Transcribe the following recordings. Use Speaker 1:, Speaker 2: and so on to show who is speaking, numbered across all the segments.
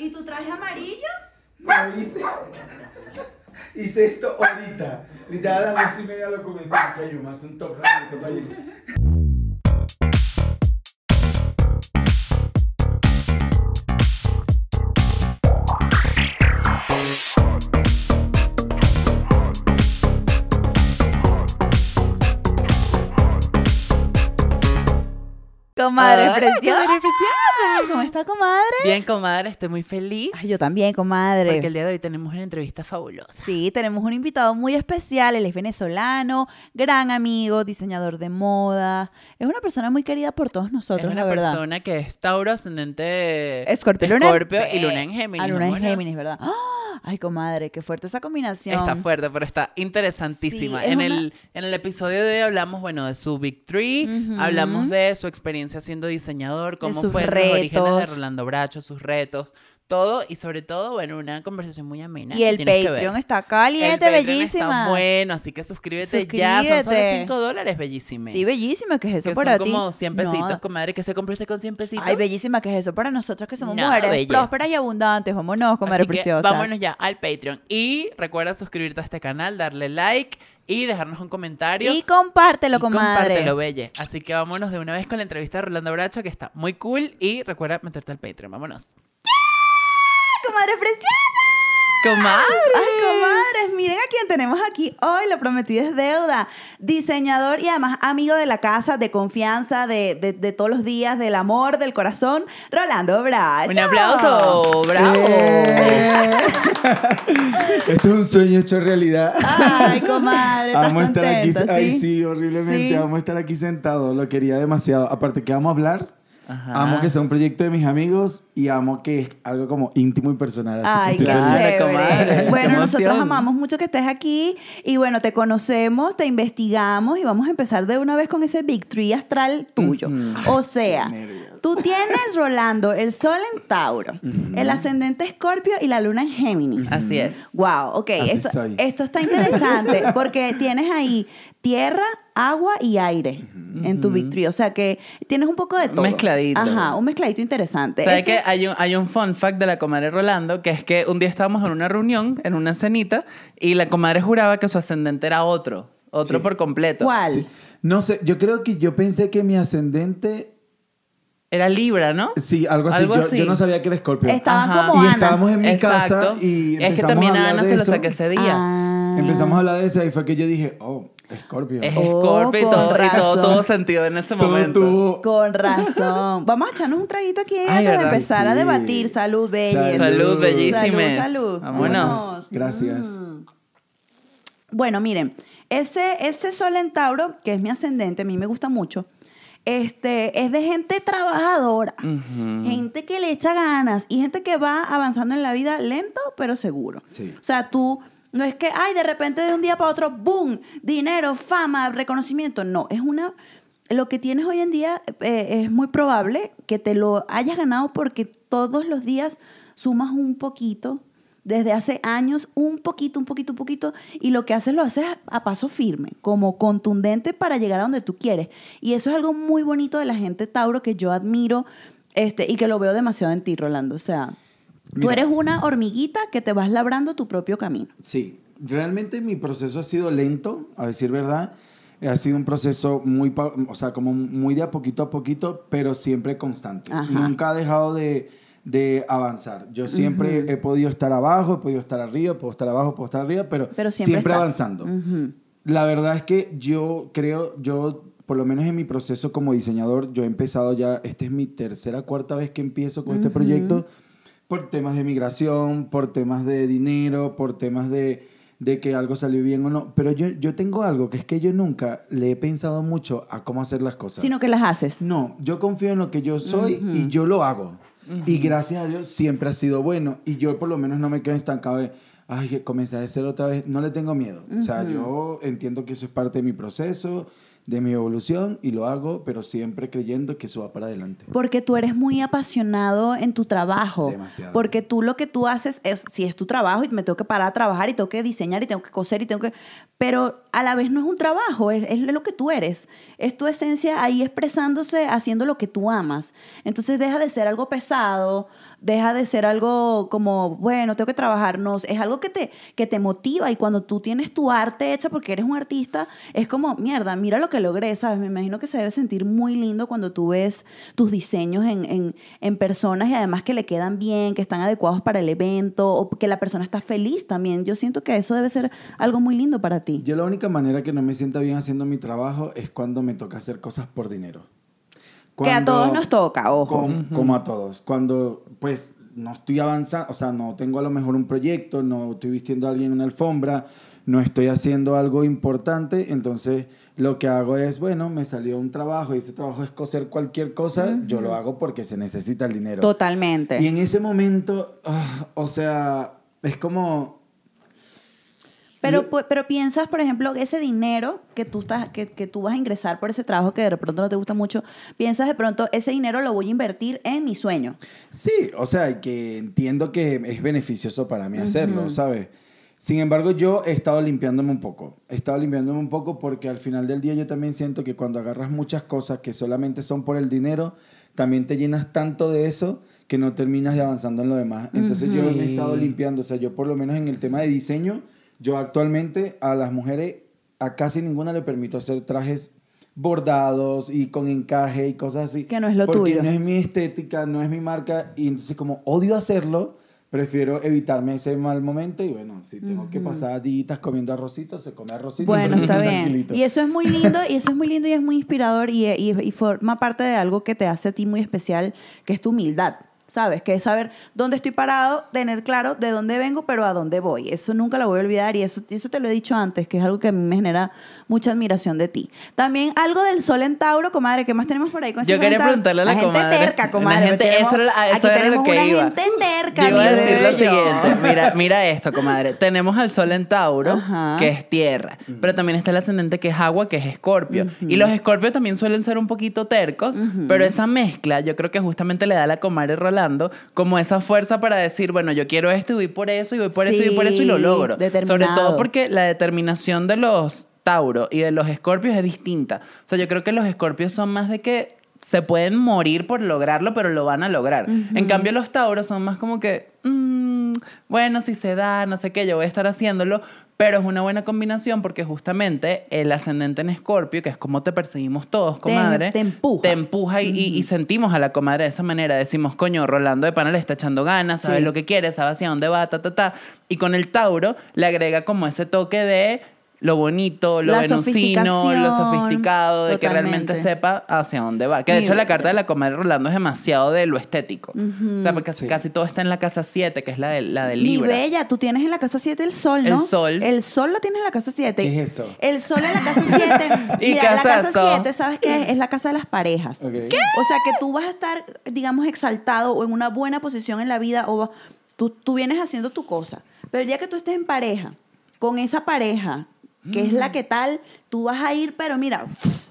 Speaker 1: ¿Y tu traje amarillo?
Speaker 2: No hice. Hice esto ahorita. Literal a las dos y media lo comencé. Me hace un top rápido,
Speaker 1: Comadre preciosa.
Speaker 3: comadre preciosa.
Speaker 1: ¿Cómo está, comadre?
Speaker 3: Bien, comadre, estoy muy feliz.
Speaker 1: Ay, yo también, comadre.
Speaker 3: Porque el día de hoy tenemos una entrevista fabulosa.
Speaker 1: Sí, tenemos un invitado muy especial. Él es venezolano, gran amigo, diseñador de moda. Es una persona muy querida por todos nosotros,
Speaker 3: es una
Speaker 1: la verdad.
Speaker 3: persona que es Tauro ascendente
Speaker 1: Escorpio,
Speaker 3: Escorpio y luna en Géminis.
Speaker 1: Ah, luna en. Géminis, ¿verdad? ¡Ah! Ay, comadre, qué fuerte esa combinación.
Speaker 3: Está fuerte, pero está interesantísima.
Speaker 1: Sí, es
Speaker 3: en,
Speaker 1: una-
Speaker 3: el, en el episodio de hoy hablamos, bueno, de su Big Three, hablamos de su experiencia siendo diseñador, cómo
Speaker 1: sus
Speaker 3: fue los orígenes de. Rolando Bracho, sus retos, todo, y sobre todo, bueno, una conversación muy amena.
Speaker 1: Y el. Patreon está
Speaker 3: El
Speaker 1: caliente,
Speaker 3: Patreon
Speaker 1: bellísima.
Speaker 3: Está bueno, así que suscríbete, ya. Son solo
Speaker 1: Suscríbete.
Speaker 3: 5 dólares, bellísima.
Speaker 1: Sí, bellísima, ¿qué es eso
Speaker 3: que
Speaker 1: para
Speaker 3: son
Speaker 1: ti?
Speaker 3: como 100 pesitos,
Speaker 1: No.
Speaker 3: comadre. que se compró usted con 100 pesitos?
Speaker 1: Ay, bellísima, ¿qué es eso para nosotros que somos
Speaker 3: No,
Speaker 1: mujeres
Speaker 3: bella.
Speaker 1: prósperas y abundantes? Vámonos, comadre preciosa.
Speaker 3: vámonos ya al Patreon. Y recuerda suscribirte a este canal, darle like y dejarnos un comentario.
Speaker 1: Y compártelo,
Speaker 3: Y
Speaker 1: comadre.
Speaker 3: compártelo, belle. Así que vámonos de una vez con la entrevista de Rolando Bracho, que está muy cool. Y recuerda meterte al Patreon. Vámonos.
Speaker 1: Comadre preciosa.
Speaker 3: ¡Comadre!
Speaker 1: Ay, comadres, miren a quién tenemos aquí hoy, lo prometido es deuda. Diseñador y además amigo de la casa, de confianza, de, de- de todos los días, del amor, del corazón, Rolando Bracho.
Speaker 3: Un aplauso. ¡Bravo!
Speaker 2: Eh. Esto es un sueño hecho realidad.
Speaker 1: Ay, comadre, ¿estás
Speaker 2: Vamos a estar aquí.
Speaker 1: contento,
Speaker 2: Ay,
Speaker 1: sí?
Speaker 2: sí, horriblemente.
Speaker 1: Sí.
Speaker 2: Vamos a estar aquí sentados. Lo quería demasiado. Aparte que vamos a hablar.
Speaker 3: Ajá.
Speaker 2: Amo que sea un proyecto de mis amigos y amo que es algo como íntimo y personal. Así
Speaker 1: Ay,
Speaker 2: que
Speaker 1: qué
Speaker 2: estoy feliz.
Speaker 1: Bueno, nosotros amamos mucho que estés aquí y bueno, te conocemos, te investigamos y vamos a empezar de una vez con ese Big Tree astral tuyo. O sea, tú tienes, Rolando, el sol en Tauro, el ascendente Escorpio y la luna en Géminis.
Speaker 3: Así es.
Speaker 1: Wow, ok, esto está interesante porque tienes ahí tierra, agua y aire en tu Big Tree. O sea que tienes un poco de todo.
Speaker 3: mezcladito.
Speaker 1: Ajá, un mezcladito interesante.
Speaker 3: ¿Sabes
Speaker 1: Ese-
Speaker 3: que hay un, hay un fun fact de la comadre Rolando? Que es que un día estábamos en una reunión, en una cenita, y la comadre juraba que su ascendente era otro. Otro
Speaker 2: Sí.
Speaker 3: por completo.
Speaker 1: ¿Cuál?
Speaker 2: Sí. No sé, yo creo que yo pensé que mi ascendente.
Speaker 3: Era Libra, ¿no?
Speaker 2: Sí, algo así.
Speaker 3: Algo
Speaker 2: yo,
Speaker 3: así.
Speaker 2: yo no sabía que era Escorpio.
Speaker 1: Estaban
Speaker 3: Ajá.
Speaker 1: como
Speaker 2: y
Speaker 1: Ana.
Speaker 2: estábamos en mi
Speaker 3: Exacto.
Speaker 2: casa y
Speaker 3: es que
Speaker 2: empezamos
Speaker 3: también
Speaker 2: a
Speaker 3: Ana
Speaker 2: de
Speaker 3: se lo
Speaker 2: eso.
Speaker 3: saqué ese día.
Speaker 1: Ah.
Speaker 2: Empezamos a hablar de eso y fue que yo dije, oh, Escorpio.
Speaker 3: Es
Speaker 1: Oh,
Speaker 3: Scorpio y todo, y todo,
Speaker 1: razón.
Speaker 3: todo sentido en ese
Speaker 2: Todo
Speaker 3: momento.
Speaker 2: tuvo-
Speaker 1: Con razón. Vamos a echarnos un traguito aquí
Speaker 3: Ay,
Speaker 1: antes de empezar a debatir. Salud, belleza.
Speaker 2: Salud.
Speaker 3: Bellísimes.
Speaker 1: Salud, salud.
Speaker 3: Vámonos.
Speaker 2: Gracias.
Speaker 1: Mm. Bueno, miren, ese, ese sol en Tauro, que es mi ascendente, a mí me gusta mucho, este, es de gente trabajadora, gente que le echa ganas y gente que va avanzando en la vida lento, pero seguro.
Speaker 2: Sí.
Speaker 1: O sea, tú no es que, ay, de repente de un día para otro, ¡boom! Dinero, fama, reconocimiento. No, es una... Lo que tienes hoy en día eh, es muy probable que te lo hayas ganado porque todos los días sumas un poquito, desde hace años, un poquito, un poquito, un poquito, y lo que haces lo haces a paso firme, como contundente para llegar a donde tú quieres. Y eso es algo muy bonito de la gente Tauro que yo admiro este, y que lo veo demasiado en ti, Rolando. O sea, Tú
Speaker 2: Mira.
Speaker 1: eres una hormiguita que te vas labrando tu propio camino.
Speaker 2: Sí, realmente mi proceso ha sido lento, a decir verdad. Ha sido un proceso muy, o sea, como muy de a poquito a poquito, pero siempre constante.
Speaker 1: Ajá.
Speaker 2: Nunca ha dejado de, de avanzar. Yo siempre he podido estar abajo, he podido estar arriba, puedo estar abajo, puedo estar arriba, pero,
Speaker 1: Pero siempre,
Speaker 2: siempre, avanzando.
Speaker 1: Ujú.
Speaker 2: La verdad es que yo creo, yo, por lo menos en mi proceso como diseñador, yo he empezado ya, esta es mi tercera, cuarta vez que empiezo con este
Speaker 1: Ujú.
Speaker 2: proyecto, por temas de migración, por temas de dinero, por temas de, de que algo salió bien o no. Pero yo, yo tengo algo, que es que yo nunca le he pensado mucho a cómo hacer las cosas.
Speaker 1: Sino que las haces.
Speaker 2: No, yo confío en lo que yo soy
Speaker 1: Ujú.
Speaker 2: y yo lo hago. Y gracias a Dios siempre ha sido bueno. Y yo por lo menos no me quedo estancado de, ay, que comencé a hacer otra vez. No le tengo miedo. O sea, yo entiendo que eso es parte de mi proceso, de mi evolución y lo hago, pero siempre creyendo que eso va para adelante.
Speaker 1: Porque tú eres muy apasionado en tu trabajo.
Speaker 2: Demasiado.
Speaker 1: Porque tú lo que tú haces es, si es tu trabajo y me tengo que parar a trabajar y tengo que diseñar y tengo que coser y tengo que... Pero a la vez no es un trabajo, es, es lo que tú eres. Es tu esencia ahí expresándose, haciendo lo que tú amas. Entonces deja de ser algo pesado, deja de ser algo como, bueno, tengo que trabajar. No, es algo que te, que te motiva y cuando tú tienes tu arte hecha porque eres un artista, es como, mierda, mira lo que logré, ¿sabes? Me imagino que se debe sentir muy lindo cuando tú ves tus diseños en, en, en personas y además que le quedan bien, que están adecuados para el evento o que la persona está feliz también. Yo siento que eso debe ser algo muy lindo para ti.
Speaker 2: Yo la única manera que no me sienta bien haciendo mi trabajo es cuando me toca hacer cosas por dinero.
Speaker 1: que a todos nos toca, ojo.
Speaker 2: Com- Como a todos. Cuando, pues, no estoy avanzando, o sea, no tengo a lo mejor un proyecto, no estoy vistiendo a alguien en una alfombra, no estoy haciendo algo importante, entonces lo que hago es, bueno, me salió un trabajo y ese trabajo es coser cualquier cosa, yo lo hago porque se necesita el dinero.
Speaker 1: Totalmente.
Speaker 2: Y en ese momento, ah, o sea, es como...
Speaker 1: Pero,
Speaker 2: Yo-
Speaker 1: pero piensas, por ejemplo, que ese dinero que tú, estás, que, que tú vas a ingresar por ese trabajo que de pronto no te gusta mucho, piensas de pronto, ese dinero lo voy a invertir en mi sueño.
Speaker 2: Sí, o sea, que entiendo que es beneficioso para mí hacerlo, ¿sabes? Sin embargo, yo he estado limpiándome un poco. He estado limpiándome un poco porque al final del día yo también siento que cuando agarras muchas cosas que solamente son por el dinero, también te llenas tanto de eso que no terminas de avanzando en lo demás. Entonces yo me he estado limpiando, o sea, yo por lo menos en el tema de diseño, yo actualmente a las mujeres, a casi ninguna le permito hacer trajes bordados y con encaje y cosas así.
Speaker 1: Que no es lo
Speaker 2: porque
Speaker 1: tuyo.
Speaker 2: no es mi estética, no es mi marca y entonces como odio hacerlo, prefiero evitarme ese mal momento y bueno, si tengo que pasar días comiendo arrocito, se come arrocito.
Speaker 1: Bueno, está bien. Y eso es muy lindo, y eso es muy lindo y es muy inspirador y, y- y forma parte de algo que te hace a ti muy especial, que es tu humildad. ¿Sabes? Que es saber dónde estoy parado, tener claro de dónde vengo, pero a dónde voy. Eso nunca lo voy a olvidar y eso, eso te lo he dicho antes, que es algo que a mí me genera mucha admiración de ti. También algo del sol en Tauro, comadre, ¿qué más tenemos por ahí con
Speaker 3: Yo quería preguntarle a la,
Speaker 1: gente
Speaker 3: comadre.
Speaker 1: terca, comadre.
Speaker 3: La gente,
Speaker 1: Tenemos-
Speaker 3: eso era, eso
Speaker 1: aquí
Speaker 3: era lo
Speaker 1: tenemos
Speaker 3: que
Speaker 1: una
Speaker 3: iba.
Speaker 1: gente terca,
Speaker 3: Yo iba a decir lo siguiente. Mira, mira esto, comadre. Tenemos al sol en Tauro,
Speaker 1: Ajá.
Speaker 3: que es tierra. Pero también está el ascendente que es agua, que es escorpio. Y los escorpios también suelen ser un poquito tercos. Pero esa mezcla, yo creo que justamente le da a la comadre Como esa fuerza para decir, bueno, yo quiero esto y voy por eso, y voy por eso, y voy por eso, y lo logro. Sobre todo porque la determinación de los Tauro y de los escorpios es distinta. O sea, yo creo que los escorpios son más de que se pueden morir por lograrlo, pero lo van a lograr. En cambio, los Tauros son más como que, mm, bueno, si se da, no sé qué, yo voy a estar haciéndolo, pero es una buena combinación porque justamente el ascendente en escorpio, que es como te perseguimos todos, comadre,
Speaker 1: te empuja.
Speaker 3: te empuja y, y- y sentimos a la comadre de esa manera. Decimos, coño, Rolando de Pana le está echando ganas, sabe
Speaker 1: Sí.
Speaker 3: lo que quiere, sabe hacia dónde va, ta, ta, ta. Y con el Tauro le agrega como ese toque de lo bonito, lo
Speaker 1: La
Speaker 3: venusino, lo sofisticado, de que realmente sepa hacia dónde va. Que de
Speaker 1: Mi
Speaker 3: hecho la carta de la comadre Rolando es demasiado de lo estético. O sea, porque
Speaker 2: Sí.
Speaker 3: casi todo está en la casa 7, que es la de, la de
Speaker 1: Mi
Speaker 3: Libra.
Speaker 1: bella, tú tienes en la casa 7 el sol, ¿no?
Speaker 3: El sol.
Speaker 1: El sol lo tienes en la casa 7.
Speaker 2: ¿Qué es eso?
Speaker 1: El sol en la casa 7.
Speaker 3: Y
Speaker 1: Mira, la casa
Speaker 3: casazo.
Speaker 1: 7, ¿sabes qué? es? Es la casa de las parejas.
Speaker 2: Ok.
Speaker 1: O sea, que tú vas a estar, digamos, exaltado o en una buena posición en la vida o va- tú, tú vienes haciendo tu cosa. Pero el día que tú estés en pareja, con esa pareja, que es la que tal, tú vas a ir, pero mira,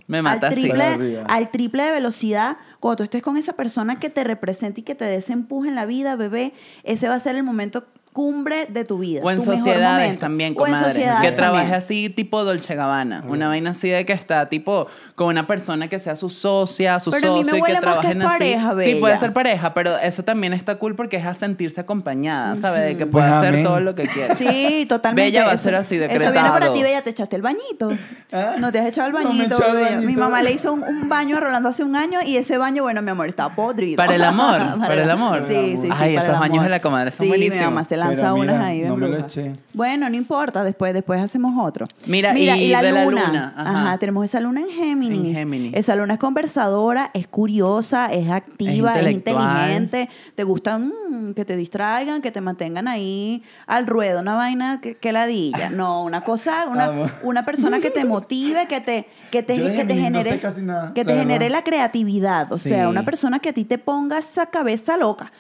Speaker 3: Me
Speaker 1: al triple, al triple de velocidad. Cuando tú estés con esa persona que te representa y que te desempuje en la vida, bebé, ese va a ser el momento cumbre de tu vida.
Speaker 3: O en
Speaker 1: tu
Speaker 3: sociedades también, comadre. que trabaje así tipo Dolce Gabbana. Una vaina así de que está tipo con una persona que sea su socia, su
Speaker 1: Pero a mí me
Speaker 3: socio y que
Speaker 1: más que
Speaker 3: trabajen
Speaker 1: es pareja,
Speaker 3: así. Sí, puede
Speaker 1: bella.
Speaker 3: ser pareja, pero eso también está cool porque es a sentirse acompañada, ¿sabes? De que
Speaker 2: Pues
Speaker 3: puede hacer
Speaker 2: amén.
Speaker 3: todo lo que quiera.
Speaker 1: Sí, totalmente.
Speaker 3: Bella va a ser así,
Speaker 1: Eso viene para
Speaker 3: decretado.
Speaker 1: ti, Bella. Te echaste el bañito.
Speaker 2: ¿Ah?
Speaker 1: No te has echado el
Speaker 2: No me he
Speaker 1: bañito,
Speaker 2: echado el
Speaker 1: Bella. Mi mamá le hizo un, un baño a Rolando hace un año y ese baño, bueno, mi amor, estaba podrido.
Speaker 3: Para el amor, para el amor.
Speaker 1: Sí, sí, sí.
Speaker 3: Ay,
Speaker 1: para
Speaker 3: esos
Speaker 1: el
Speaker 3: baños de la comadre son
Speaker 1: sí,
Speaker 3: buenísimos.
Speaker 1: Lanza
Speaker 2: mira,
Speaker 1: unas ahí.
Speaker 2: no me lo eché.
Speaker 1: Bueno, no importa. Después, después hacemos otro.
Speaker 3: Mira, y de la luna,
Speaker 1: Ajá.
Speaker 3: ajá.
Speaker 1: tenemos esa luna en Géminis.
Speaker 3: En Géminis.
Speaker 1: Esa luna es conversadora, es curiosa, es activa, es, inteligente. Te gusta mm, que te distraigan, que te mantengan ahí al ruedo. Una vaina que, que ladilla. No, una cosa, una, una persona que te motive, que te, que te, que te
Speaker 2: no
Speaker 1: genere,
Speaker 2: sé casi nada,
Speaker 1: que te
Speaker 2: la
Speaker 1: genere la creatividad. O sea, una persona que a ti te ponga esa cabeza loca.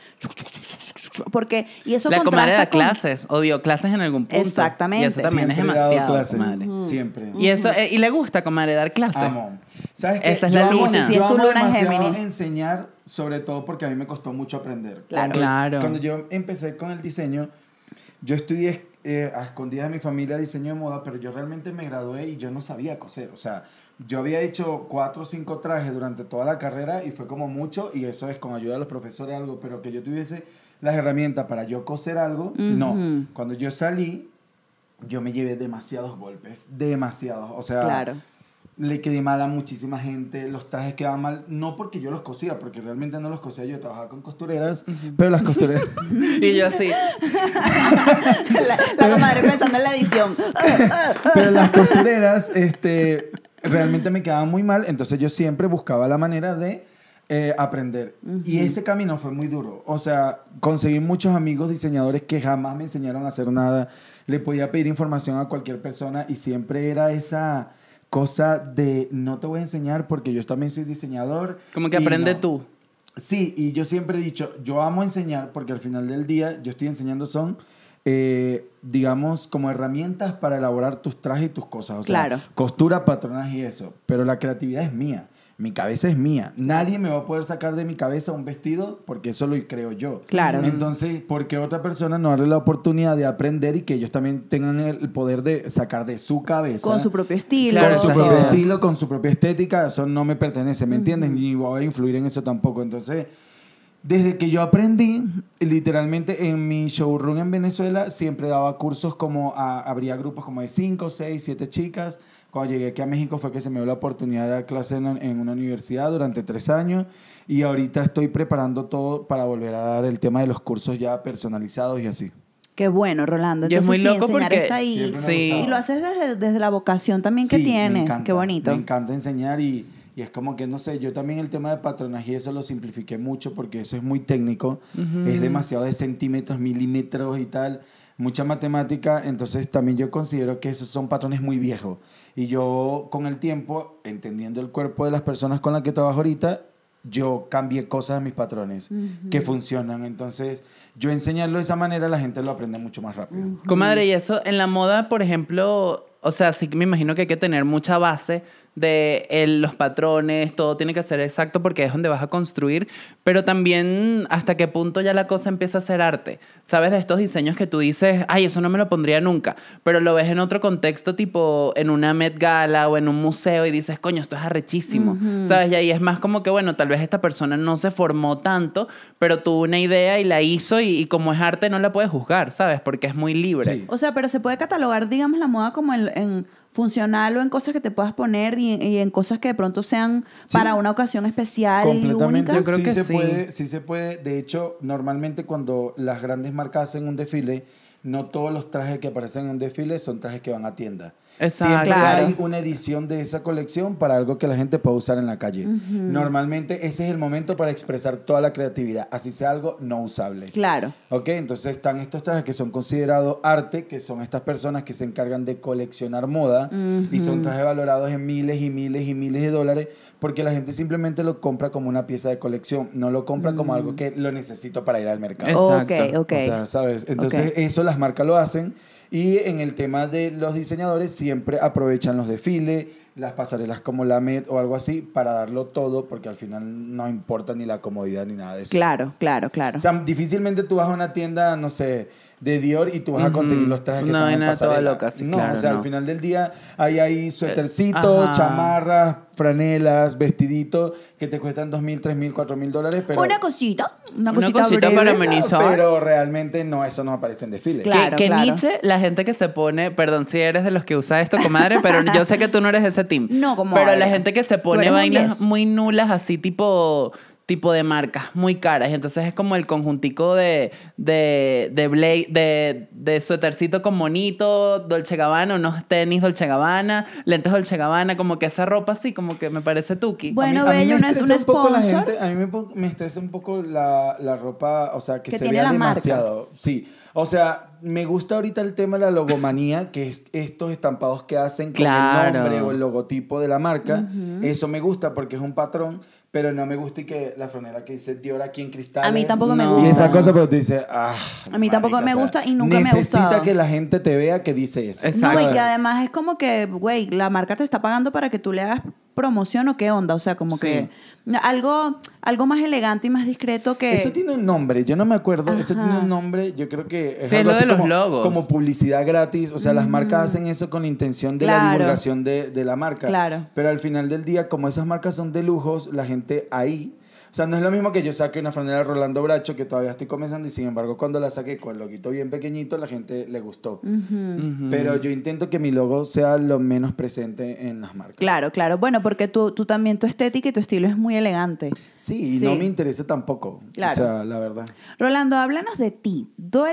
Speaker 1: Porque, y eso
Speaker 3: La comadre da
Speaker 1: con-
Speaker 3: clases o dio clases en algún punto.
Speaker 1: Exactamente.
Speaker 3: Y eso también
Speaker 2: Siempre
Speaker 3: es demasiado,
Speaker 2: clases.
Speaker 3: comadre.
Speaker 2: Siempre.
Speaker 3: Y eso, eh, y le gusta, comadre, dar clases.
Speaker 2: Amo. ¿Sabes qué?
Speaker 3: Esa es
Speaker 2: yo
Speaker 3: la luna.
Speaker 1: Sí,
Speaker 2: yo
Speaker 1: es tu luna Géminis.
Speaker 2: enseñar, sobre todo porque a mí me costó mucho aprender.
Speaker 1: Claro.
Speaker 2: Cuando,
Speaker 3: Claro.
Speaker 2: Cuando yo empecé con el diseño, yo estudié eh, a escondidas de mi familia diseño de moda, pero yo realmente me gradué y yo no sabía coser. O sea, yo había hecho cuatro o cinco trajes durante toda la carrera y fue como mucho, y eso es con ayuda de los profesores algo, pero que yo tuviese las herramientas para yo coser algo, no.
Speaker 1: Ujú.
Speaker 2: Cuando yo salí, yo me llevé demasiados golpes, demasiados. O sea,
Speaker 1: Claro.
Speaker 2: le quedé mal a muchísima gente, los trajes quedaban mal, no porque yo los cosía, porque realmente no los cosía yo, trabajaba con costureras, pero las costureras...
Speaker 3: Y yo así.
Speaker 1: La, la comadre pensando en la edición.
Speaker 2: pero las costureras este, realmente me quedaban muy mal, entonces yo siempre buscaba la manera de eh, aprender. Y ese camino fue muy duro. O sea, conseguí muchos amigos diseñadores que jamás me enseñaron a hacer nada. Le podía pedir información a cualquier persona y siempre era esa cosa de no te voy a enseñar porque yo también soy diseñador.
Speaker 3: Como que aprende
Speaker 2: no.
Speaker 3: tú.
Speaker 2: Sí, y yo siempre he dicho, yo amo enseñar porque al final del día yo estoy enseñando son, eh, digamos, como herramientas para elaborar tus trajes y tus cosas. O sea,
Speaker 1: Claro.
Speaker 2: costura, patronaje y eso. Pero la creatividad es mía. Mi cabeza es mía. Nadie me va a poder sacar de mi cabeza un vestido porque eso lo creo yo.
Speaker 1: Claro.
Speaker 2: Entonces, ¿por qué otra persona no darle la oportunidad de aprender y que ellos también tengan el poder de sacar de su cabeza?
Speaker 1: Con su propio estilo.
Speaker 2: Con su propio estilo, con su propia estética, eso no me pertenece, ¿me entiendes? Ni voy a influir en eso tampoco. Entonces, desde que yo aprendí, literalmente en mi showroom en Venezuela, siempre daba cursos como, a- habría grupos como de 5, 6, 7 chicas. Cuando llegué aquí a México fue que se me dio la oportunidad de dar clases en, en una universidad durante tres años y ahorita estoy preparando todo para volver a dar el tema de los cursos ya personalizados y así.
Speaker 1: Qué bueno, Rolando.
Speaker 3: Yo es
Speaker 1: Entonces,
Speaker 3: muy
Speaker 1: sí,
Speaker 3: loco
Speaker 1: enseñar
Speaker 3: porque-
Speaker 1: está ahí.
Speaker 3: Sí.
Speaker 1: Y lo haces desde, desde la vocación también que
Speaker 2: Sí, me
Speaker 1: tienes.
Speaker 2: encanta,
Speaker 1: Qué bonito.
Speaker 2: Me encanta enseñar y, y es como que, no sé, yo también el tema de patronaje y eso lo simplifiqué mucho porque eso es muy técnico, es demasiado de centímetros, milímetros y tal, mucha matemática, entonces también yo considero que esos son patrones muy viejos. Y yo con el tiempo, entendiendo el cuerpo de las personas con las que trabajo ahorita, yo cambié cosas de mis patrones que funcionan. Entonces, yo enseñarlo de esa manera, la gente lo aprende mucho más rápido.
Speaker 3: Comadre, y eso en la moda, por ejemplo, o sea, sí que me imagino que hay que tener mucha base de el- los patrones, todo tiene que ser exacto porque es donde vas a construir, pero también hasta qué punto ya la cosa empieza a ser arte. ¿Sabes? De estos diseños que tú dices, ay, eso no me lo pondría nunca, pero lo ves en otro contexto, tipo en una Met Gala o en un museo y dices, coño, esto es arrechísimo. ¿Sabes? Y ahí es más como que, bueno, tal vez esta persona no se formó tanto, pero tuvo una idea y la hizo y, y como es arte no la puedes juzgar, ¿sabes? Porque es muy libre.
Speaker 2: Sí.
Speaker 1: O sea, pero se puede catalogar, digamos, la moda como en funcional o en cosas que te puedas poner y, y en cosas que de pronto sean
Speaker 2: Sí.
Speaker 1: para una ocasión especial y
Speaker 2: Completamente,
Speaker 1: única.
Speaker 3: Yo creo
Speaker 2: sí
Speaker 3: que
Speaker 2: se
Speaker 3: sí.
Speaker 2: puede, sí se puede. De hecho, normalmente cuando las grandes marcas hacen un desfile, no todos los trajes que aparecen en un desfile son trajes que van a tienda.
Speaker 3: Exacto.
Speaker 2: Siempre
Speaker 1: Claro.
Speaker 2: hay una edición de esa colección para algo que la gente pueda usar en la calle. Normalmente ese es el momento para expresar toda la creatividad, así sea algo no usable.
Speaker 1: Claro.
Speaker 2: Ok, entonces están estos trajes que son considerados arte, que son estas personas que se encargan de coleccionar moda y son trajes valorados en miles y miles y miles de dólares porque la gente simplemente lo compra como una pieza de colección, no lo compra como algo que lo necesito para ir al mercado.
Speaker 3: Exacto.
Speaker 1: Ok, ok.
Speaker 2: O sea, ¿sabes? Entonces eso las marcas lo hacen y en el tema de los diseñadores siempre aprovechan los desfiles, las pasarelas como la Met o algo así para darlo todo porque al final no importa ni la comodidad ni nada de eso.
Speaker 1: Claro, claro, claro.
Speaker 2: O sea, difícilmente tú vas a una tienda, no sé, de Dior y tú vas a conseguir los trajes que
Speaker 3: Una
Speaker 2: están en
Speaker 3: vaina toda
Speaker 2: pasarela.
Speaker 3: loca, sí,
Speaker 2: no,
Speaker 3: claro,
Speaker 2: o sea,
Speaker 3: no.
Speaker 2: al final del día hay ahí suétercito,
Speaker 3: ajá.
Speaker 2: chamarras, franelas, vestiditos que te cuestan dos mil, tres mil, cuatro mil dólares, pero...
Speaker 1: una cosita, una
Speaker 3: Una
Speaker 1: cosita,
Speaker 3: cosita
Speaker 1: breve.
Speaker 3: para amenizar.
Speaker 2: Pero realmente no, eso no aparece en desfile.
Speaker 1: Claro.
Speaker 3: que, que
Speaker 1: claro.
Speaker 3: Nietzsche, la gente que se pone, perdón si eres de los que usa esto, comadre, pero yo sé que tú no eres de ese team.
Speaker 1: No, como
Speaker 3: Pero la gente que se pone vainas muy nulas, así tipo tipo de marcas muy caras. Entonces es como el conjuntico de, de, de, de, de suétercito con monito, Dolce Gabbana, unos tenis Dolce Gabbana, lentes Dolce Gabbana, como que esa ropa así, como que me parece tuki.
Speaker 1: Bueno,
Speaker 2: a mí, a mí
Speaker 1: Bello,
Speaker 2: me
Speaker 1: no es
Speaker 2: estresa
Speaker 1: un
Speaker 2: un poco la gente, a mí me, me estresa un poco la, la ropa, o sea, que,
Speaker 1: Que
Speaker 2: se vea
Speaker 1: la marca.
Speaker 2: demasiado. Sí, o sea, me gusta ahorita el tema de la logomanía, que es estos estampados que hacen con
Speaker 3: Claro.
Speaker 2: el nombre o el logotipo de la marca. Eso me gusta porque es un patrón, pero no me gusta y que la franela que dice Dior aquí en cristal.
Speaker 1: A mí tampoco me gusta.
Speaker 2: Y esa cosa, pero tú dices, ah.
Speaker 1: A mí tampoco
Speaker 2: marica,
Speaker 1: me
Speaker 2: o sea,
Speaker 1: gusta y nunca me ha
Speaker 2: Necesita que la gente te vea que dice eso.
Speaker 3: Exacto.
Speaker 1: No, y que además es como que, güey, la marca te está pagando para que tú le hagas promoción o qué onda. O sea, como
Speaker 3: Sí.
Speaker 1: que algo, algo más elegante y más discreto que.
Speaker 2: Eso tiene un nombre, yo no me acuerdo. Eso tiene un nombre, yo creo que es
Speaker 3: Sí,
Speaker 2: algo
Speaker 3: lo
Speaker 2: así
Speaker 3: de los
Speaker 2: como,
Speaker 3: logos.
Speaker 2: como publicidad gratis. O sea, las marcas hacen eso con la intención de la divulgación de, de la marca.
Speaker 1: Claro.
Speaker 2: Pero al final del día, como esas marcas son de lujos, la gente ahí. O sea, no es lo mismo que yo saque una franela de Rolando Bracho, que todavía estoy comenzando, y sin embargo, cuando la saqué con el loguito bien pequeñito, la gente le gustó.
Speaker 3: Ujú.
Speaker 2: Pero yo intento que mi logo sea lo menos presente en las marcas.
Speaker 1: Claro, claro. Bueno, porque tú, tú también, tu estética y tu estilo es muy elegante.
Speaker 2: Sí, y
Speaker 1: Sí.
Speaker 2: no me interesa tampoco.
Speaker 1: Claro.
Speaker 2: O sea, la verdad.
Speaker 1: Rolando, háblanos de ti.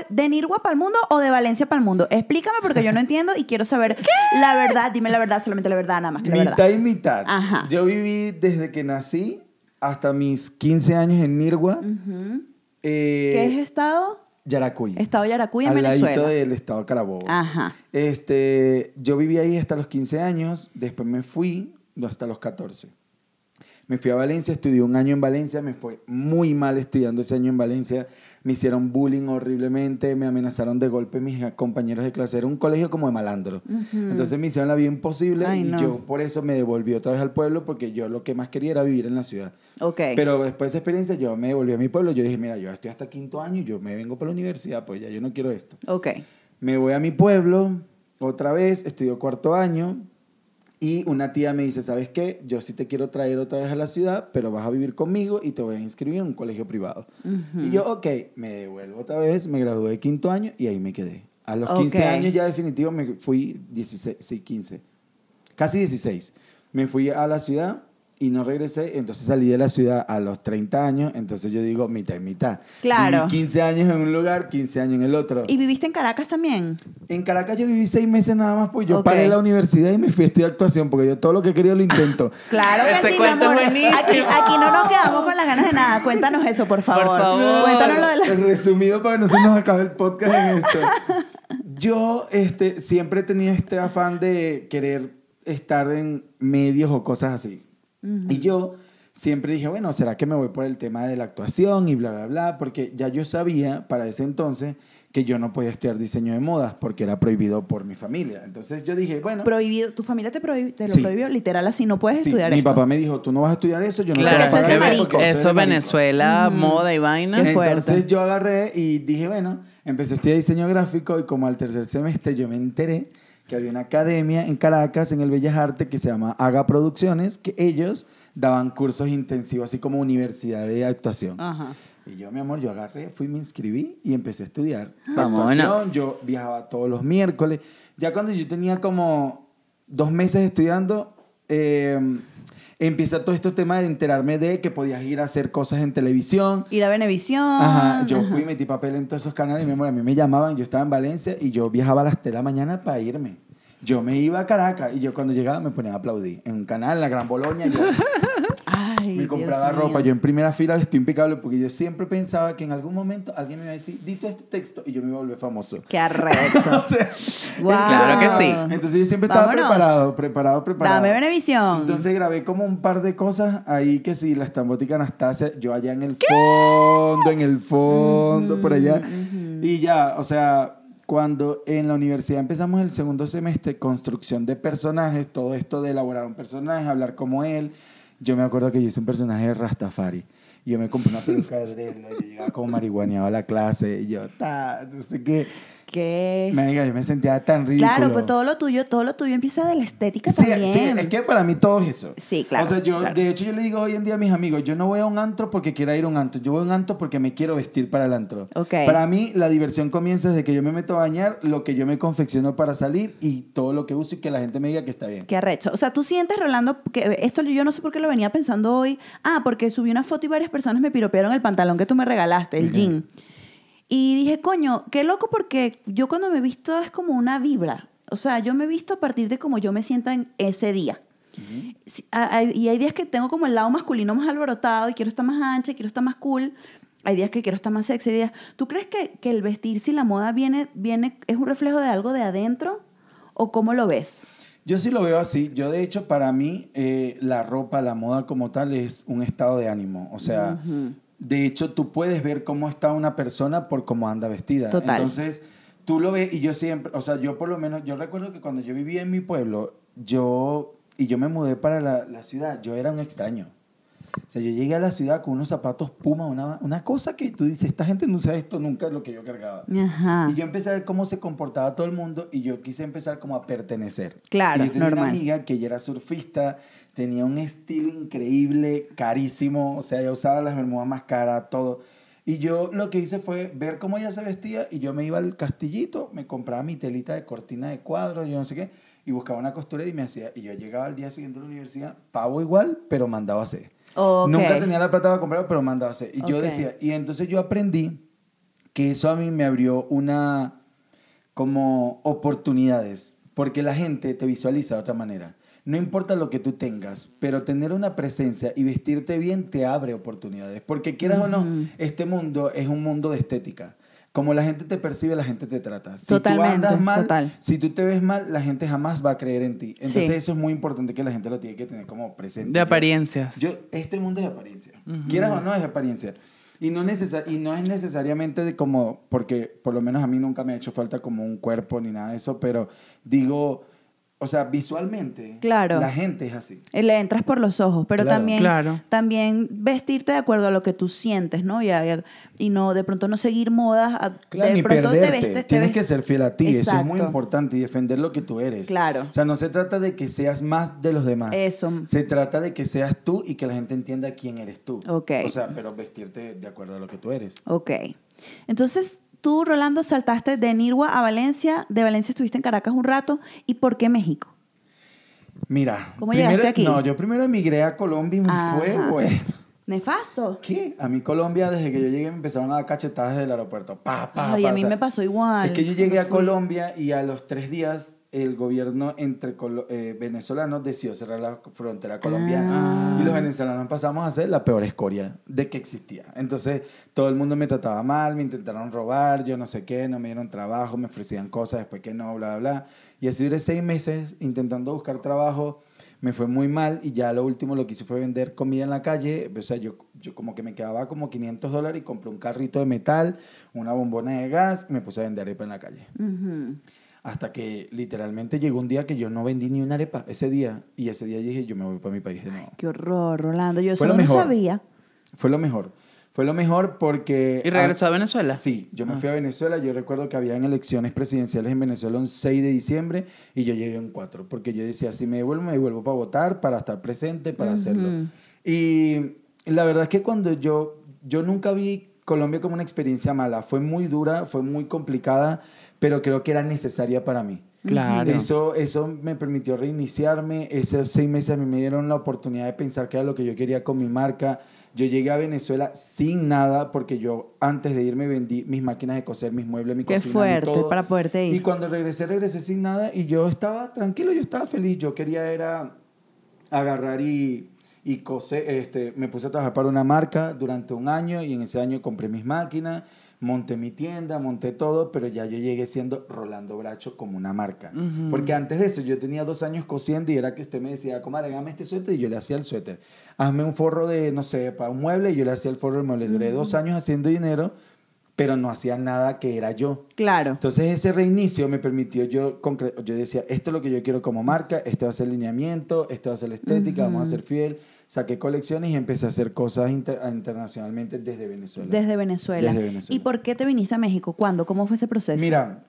Speaker 1: ¿De Nirgua para el mundo o de Valencia para el mundo? Explícame porque yo no entiendo y quiero saber la verdad. Dime la verdad, solamente la verdad, nada más que la
Speaker 2: Mitad
Speaker 1: verdad.
Speaker 2: y mitad.
Speaker 1: Ajá.
Speaker 2: Yo viví desde que nací hasta mis 15 años en Nirgua,
Speaker 1: Ujú.
Speaker 2: eh,
Speaker 1: ¿Qué es estado?
Speaker 2: Yaracuy.
Speaker 1: Estado Yaracuy en
Speaker 2: al
Speaker 1: Venezuela.
Speaker 2: ladito del estado Carabobo.
Speaker 1: Ajá.
Speaker 2: Este, yo viví ahí hasta los 15 años, después me fui hasta los 14. Me fui a Valencia, estudié un año en Valencia, me fue muy mal estudiando ese año en Valencia. Me hicieron bullying horriblemente, me amenazaron de golpe mis compañeros de clase. Era un colegio como de malandro. Entonces me hicieron la vida imposible
Speaker 1: Ay,
Speaker 2: y
Speaker 1: no.
Speaker 2: yo por eso me devolví otra vez al pueblo porque yo lo que más quería era vivir en la ciudad. Pero después de esa experiencia yo me devolví a mi pueblo. Yo dije, mira, yo estoy hasta quinto año, yo me vengo para la universidad, pues ya yo no quiero esto. Me voy a mi pueblo otra vez, estudio cuarto año y una tía me dice, ¿sabes qué? Yo sí te quiero traer otra vez a la ciudad, pero vas a vivir conmigo y te voy a inscribir en un colegio privado. Y yo, ok, me devuelvo otra vez, me gradué de quinto año y ahí me quedé. A los 15
Speaker 1: Ok.
Speaker 2: años ya definitivo me fui 16, sí, 15, casi 16. Me fui a la ciudad y no regresé, entonces salí de la ciudad a los 30 años, entonces yo digo mitad y mitad.
Speaker 1: Claro.
Speaker 2: Viví 15 años en un lugar, 15 años en el otro.
Speaker 1: ¿Y viviste en Caracas también?
Speaker 2: En Caracas yo viví seis meses nada más, pues yo
Speaker 1: Ok.
Speaker 2: paré la universidad y me fui a estudiar actuación, porque yo todo lo que quería lo intento.
Speaker 1: Claro que
Speaker 3: Ese
Speaker 1: sí, mi amor. Aquí, aquí no nos quedamos con las ganas de nada. Cuéntanos eso, por favor.
Speaker 3: favor.
Speaker 1: Cuéntanos lo de la...
Speaker 2: Resumido para que no se nos acabe el podcast en esto. Yo este, siempre tenía este afán de querer estar en medios o cosas así. Y yo siempre dije, bueno, ¿será que me voy por el tema de la actuación y bla, bla, bla? Porque ya yo sabía para ese entonces que yo no podía estudiar diseño de modas porque era prohibido por mi familia. Entonces yo dije, bueno...
Speaker 1: Prohibido. ¿Tu familia te, prohib- te lo
Speaker 2: Sí.
Speaker 1: prohibió? Literal, así no puedes
Speaker 2: Sí,
Speaker 1: estudiar
Speaker 2: mi
Speaker 1: esto.
Speaker 2: papá me dijo, tú no vas a estudiar eso, yo no
Speaker 3: Claro,
Speaker 2: te voy a
Speaker 1: eso es
Speaker 2: pagar eso porque
Speaker 3: eso
Speaker 2: soy de marico".
Speaker 3: Venezuela, moda y vaina.
Speaker 1: Qué fuerte.
Speaker 2: Entonces yo agarré y dije, bueno, empecé a estudiar diseño gráfico y como al tercer semestre yo me enteré que había una academia en Caracas, en el Bellas Artes, que se llama Haga Producciones, que ellos daban cursos intensivos, así como universidad de actuación.
Speaker 1: Ajá.
Speaker 2: Y yo, mi amor, yo agarré, fui, me inscribí y empecé a estudiar
Speaker 3: Vámonos.
Speaker 2: actuación. Yo viajaba todos los miércoles. Ya cuando yo tenía como dos meses estudiando, eh, empieza todo este tema de enterarme de que podías ir a hacer cosas en televisión.
Speaker 1: Ir a Venevisión.
Speaker 2: Ajá, yo fui, metí papel en todos esos canales y mi amor, a mí me llamaban, yo estaba en Valencia y yo viajaba a las 3 de la mañana para irme. Yo me iba a Caracas y yo cuando llegaba me ponía a aplaudir. En un canal, en la Gran Boloña, yo
Speaker 1: Ay,
Speaker 2: me
Speaker 1: Dios
Speaker 2: compraba
Speaker 1: mío.
Speaker 2: ropa. Yo en primera fila estoy impecable porque yo siempre pensaba que en algún momento alguien me iba a decir, dito este texto y yo me iba a volver famoso.
Speaker 1: Qué arrecho.
Speaker 2: O sea,
Speaker 1: Guau.
Speaker 3: Claro que sí.
Speaker 2: Entonces yo siempre estaba
Speaker 1: Vámonos.
Speaker 2: preparado, preparado, preparado.
Speaker 1: Dame Venevisión.
Speaker 2: Entonces grabé como un par de cosas ahí que sí, la estambótica Anastasia, yo allá en el fondo, en el fondo, por allá. Y ya, o sea, cuando en la universidad empezamos el segundo semestre, construcción de personajes, todo esto de elaborar un personaje, hablar como él, yo me acuerdo que yo hice un personaje de Rastafari. Y yo me compré una peluca de y yo llegaba como marihuaneado la clase, y yo, ta, no sé qué.
Speaker 1: ¿Qué?
Speaker 2: Me diga, yo me sentía tan ridículo.
Speaker 1: Claro, pues todo lo tuyo, todo lo tuyo empieza de la estética
Speaker 2: Sí,
Speaker 1: también.
Speaker 2: sí, es que para mí todo es eso.
Speaker 1: Sí, claro,
Speaker 2: O sea, yo,
Speaker 1: claro.
Speaker 2: de hecho, yo le digo hoy en día a mis amigos, yo no voy a un antro porque quiera ir a un antro, yo voy a un antro porque me quiero vestir para el antro.
Speaker 1: Ok.
Speaker 2: Para mí, la diversión comienza desde que yo me meto a bañar, lo que yo me confecciono para salir y todo lo que uso y que la gente me diga que está bien.
Speaker 1: Qué arrecho. O sea, tú sientes, Rolando, que esto yo no sé por qué lo venía pensando hoy. Ah, porque subí una foto y varias personas me piropearon el pantalón que tú me regalaste, el jean. Y dije, coño, qué loco porque yo cuando me visto es como una vibra. O sea, yo me he visto a partir de cómo yo me sienta en ese día. A- hay- y hay días que tengo como el lado masculino más alborotado y quiero estar más ancha, y quiero estar más cool. Hay días que quiero estar más sexy. días- ¿Tú crees que, que el vestirse y la moda viene, viene, es un reflejo de algo de adentro? ¿O cómo lo ves?
Speaker 2: Yo sí lo veo así. Yo, de hecho, para mí, eh, la ropa, la moda como tal, es un estado de ánimo. O sea, de hecho, tú puedes ver cómo está una persona por cómo anda vestida.
Speaker 1: Total.
Speaker 2: Entonces, tú lo ves y yo siempre, o sea, yo por lo menos, yo recuerdo que cuando yo vivía en mi pueblo, yo, y yo me mudé para la, la ciudad, yo era un extraño. O sea, yo llegué a la ciudad con unos zapatos Puma, una, una cosa que tú dices, esta gente no usa esto nunca, es lo que yo cargaba.
Speaker 1: Ajá.
Speaker 2: Y yo empecé a ver cómo se comportaba todo el mundo y yo quise empezar como a pertenecer.
Speaker 1: Claro,
Speaker 2: y yo tenía
Speaker 1: normal.
Speaker 2: una amiga que ella era surfista, tenía un estilo increíble, carísimo, o sea, ella usaba las bermudas más caras, todo. Y yo lo que hice fue ver cómo ella se vestía y yo me iba al castillito, me compraba mi telita de cortina de cuadros, yo no sé qué, y buscaba una costurera y me hacía. Y yo llegaba al día siguiente a la universidad, pago igual, pero mandaba a hacer. Nunca tenía la plata para comprar, pero mandaba a hacer. Y yo decía, y entonces yo aprendí que eso a mí me abrió una como oportunidades, porque la gente te visualiza de otra manera. No importa lo que tú tengas, pero tener una presencia y vestirte bien te abre oportunidades, porque quieras o no, este mundo es un mundo de estética. Como la gente te percibe, la gente te trata. Si
Speaker 1: Totalmente,
Speaker 2: tú andas mal,
Speaker 1: total.
Speaker 2: si tú te ves mal, la gente jamás va a creer en ti. Entonces
Speaker 1: Sí.
Speaker 2: eso es muy importante que la gente lo tiene que tener como presente.
Speaker 3: De apariencias.
Speaker 2: Yo, este mundo es de apariencia. Quieras o no, es de apariencia. Y no, necesar, y no es necesariamente de como, porque por lo menos a mí nunca me ha hecho falta como un cuerpo ni nada de eso, pero digo, o sea, visualmente,
Speaker 1: Claro.
Speaker 2: la gente es así.
Speaker 1: Eh, Le entras por los ojos, pero
Speaker 2: Claro.
Speaker 1: también,
Speaker 3: Claro.
Speaker 1: también vestirte de acuerdo a lo que tú sientes, ¿no? Y, y no de pronto no seguir modas. a-
Speaker 2: Claro,
Speaker 1: de
Speaker 2: ni
Speaker 1: pronto te vestes- te
Speaker 2: Tienes que ser fiel a ti. Eso es muy importante y defender lo que tú eres.
Speaker 1: Claro.
Speaker 2: O sea, no se trata de que seas más de los demás.
Speaker 1: Eso.
Speaker 2: Se trata de que seas tú y que la gente entienda quién eres tú.
Speaker 1: Ok.
Speaker 2: O sea, pero vestirte de acuerdo a lo que tú eres.
Speaker 1: Ok. Entonces, tú, Rolando, saltaste de Nirgua a Valencia. De Valencia estuviste en Caracas un rato. ¿Y por qué México?
Speaker 2: Mira.
Speaker 1: ¿Cómo
Speaker 2: primero-
Speaker 1: llegaste aquí?
Speaker 2: No, yo primero emigré a Colombia y me fue, güey.
Speaker 1: Nefasto.
Speaker 2: ¿Qué? A mí Colombia, desde que yo llegué, me empezaron a dar cachetadas desde el aeropuerto. Pa, pa,
Speaker 1: Ay,
Speaker 2: pa,
Speaker 1: a mí
Speaker 2: o sea,
Speaker 1: me pasó igual.
Speaker 2: Es que yo llegué a. Colombia y a los tres días el gobierno entre eh, venezolanos decidió cerrar la frontera colombiana.
Speaker 1: Ah.
Speaker 2: Y los venezolanos pasamos a ser la peor escoria de que existía. Entonces, todo el mundo me trataba mal, me intentaron robar, yo no sé qué, no me dieron trabajo, me ofrecían cosas, después que no, bla, bla, bla. Y así duré seis meses intentando buscar trabajo. Me fue muy mal y ya lo último lo que hice fue vender comida en la calle. O sea, yo, yo como que me quedaba como 500 dólares y compré un carrito de metal, una bombona de gas y me puse a vender arepa en la calle.
Speaker 1: Ujú.
Speaker 2: Hasta que literalmente llegó un día que yo no vendí ni una arepa ese día. Y ese día dije, yo me voy para mi país de nuevo.
Speaker 1: Qué horror, Rolando. Yo
Speaker 2: Fue
Speaker 1: eso
Speaker 2: lo
Speaker 1: no
Speaker 2: mejor.
Speaker 1: sabía.
Speaker 2: Fue lo mejor. Fue lo mejor porque...
Speaker 3: ¿Y regresó
Speaker 2: ah,
Speaker 3: a Venezuela?
Speaker 2: Sí, yo me
Speaker 3: Ah.
Speaker 2: fui a Venezuela. Yo recuerdo que habían elecciones presidenciales en Venezuela un 6 de diciembre y yo llegué un 4. Porque yo decía, si me devuelvo, me devuelvo para votar, para estar presente, para hacerlo. Y la verdad es que cuando yo... Yo nunca vi Colombia como una experiencia mala. Fue muy dura, fue muy complicada, pero creo que era necesaria para mí.
Speaker 3: Claro.
Speaker 2: Eso, eso me permitió reiniciarme. Esos seis meses a mí me dieron la oportunidad de pensar qué era lo que yo quería con mi marca. Yo llegué a Venezuela sin nada porque yo antes de irme vendí mis máquinas de coser, mis muebles, mi
Speaker 1: Qué
Speaker 2: cocina, mi
Speaker 1: fuerte
Speaker 2: todo.
Speaker 1: para poderte ir.
Speaker 2: Y cuando regresé, regresé sin nada y yo estaba tranquilo, yo estaba feliz. Yo quería era agarrar y, y coser, este, me puse a trabajar para una marca durante un año y en ese año compré mis máquinas, monté mi tienda, monté todo, pero ya yo llegué siendo Rolando Bracho como una marca. Porque antes de eso yo tenía dos años cosiendo y era que usted me decía, comadre, hágame este suéter y yo le hacía el suéter. Hazme un forro de, no sé, para un mueble y yo le hacía el forro del mueble. Duré dos años haciendo dinero, pero no hacía nada que era yo.
Speaker 1: Claro.
Speaker 2: Entonces ese reinicio me permitió yo, yo decía, esto es lo que yo quiero como marca, este va a ser lineamiento, esto va a ser la estética, vamos a ser fiel. Saqué colecciones y empecé a hacer cosas inter- internacionalmente desde Venezuela.
Speaker 1: Desde Venezuela.
Speaker 2: Desde Venezuela.
Speaker 1: ¿Y por qué te viniste a México? ¿Cuándo? ¿Cómo fue ese proceso?
Speaker 2: Mira,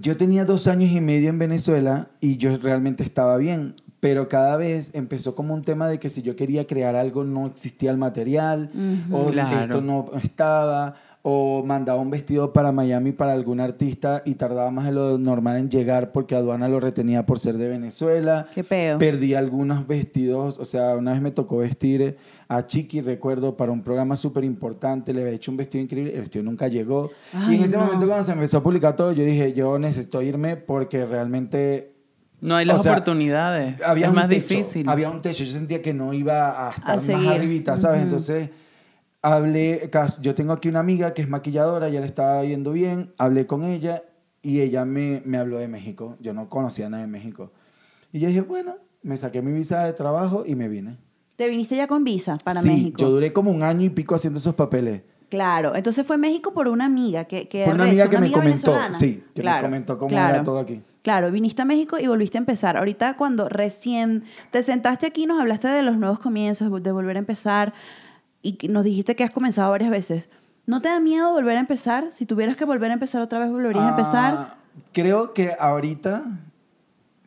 Speaker 2: yo tenía dos años y medio en Venezuela y yo realmente estaba bien, pero cada vez empezó como un tema de que si yo quería crear algo no existía el material,
Speaker 1: Ujú.
Speaker 2: o si
Speaker 3: Claro.
Speaker 2: esto no estaba, o mandaba un vestido para Miami para algún artista y tardaba más de lo normal en llegar porque aduana lo retenía por ser de Venezuela.
Speaker 1: Qué peo.
Speaker 2: Perdí algunos vestidos, o sea, una vez me tocó vestir a Chiqui, recuerdo, para un programa súper importante, le había hecho un vestido increíble, el vestido nunca llegó. y
Speaker 1: Ay,
Speaker 2: en ese
Speaker 1: no.
Speaker 2: momento cuando se empezó a publicar todo, yo dije, yo necesito irme porque realmente
Speaker 3: No hay las
Speaker 2: O sea,
Speaker 3: oportunidades.
Speaker 2: había
Speaker 3: es
Speaker 2: un
Speaker 3: más
Speaker 2: techo,
Speaker 3: difícil.
Speaker 2: Había un techo, yo sentía que no iba a estar
Speaker 1: A
Speaker 2: más arribita, ¿sabes?
Speaker 1: Ujú.
Speaker 2: Entonces hablé, yo tengo aquí una amiga que es maquilladora, ya le estaba yendo bien, hablé con ella y ella me, me habló de México, yo no conocía nada de México. Y yo dije, bueno, me saqué mi visa de trabajo y me vine.
Speaker 1: ¿Te viniste ya con visa para
Speaker 2: sí,
Speaker 1: México?
Speaker 2: yo duré como un año y pico haciendo esos papeles.
Speaker 1: Claro, entonces fue México por una amiga que, que
Speaker 2: Por una amiga que me comentó,
Speaker 1: venezolana.
Speaker 2: sí, que me
Speaker 1: Claro,
Speaker 2: comentó cómo
Speaker 1: claro.
Speaker 2: era todo aquí.
Speaker 1: Claro, viniste a México y volviste a empezar. Ahorita cuando recién te sentaste aquí nos hablaste de los nuevos comienzos, de volver a empezar y nos dijiste que has comenzado varias veces. ¿No te da miedo volver a empezar? Si tuvieras que volver a empezar otra vez, ¿volverías a empezar?
Speaker 2: Ah, Creo que ahorita,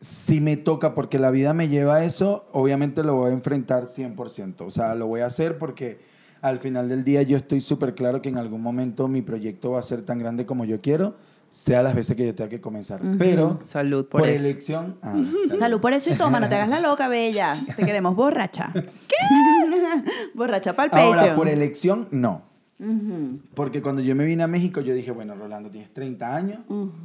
Speaker 2: si me toca, porque la vida me lleva a eso, obviamente lo voy a enfrentar 100%. O sea, lo voy a hacer porque al final del día yo estoy súper claro que en algún momento mi proyecto va a ser tan grande como yo quiero, sea las veces que yo tenga que comenzar. Pero
Speaker 3: Salud por,
Speaker 2: por,
Speaker 3: eso.
Speaker 2: elección... ah,
Speaker 1: Salud por eso y toma, no te hagas la loca, bella. Te queremos borracha. ¿Qué? borracha para el Patreon.
Speaker 2: Ahora, por elección, no. Porque cuando yo me vine a México, yo dije, bueno, Rolando, tienes 30 años,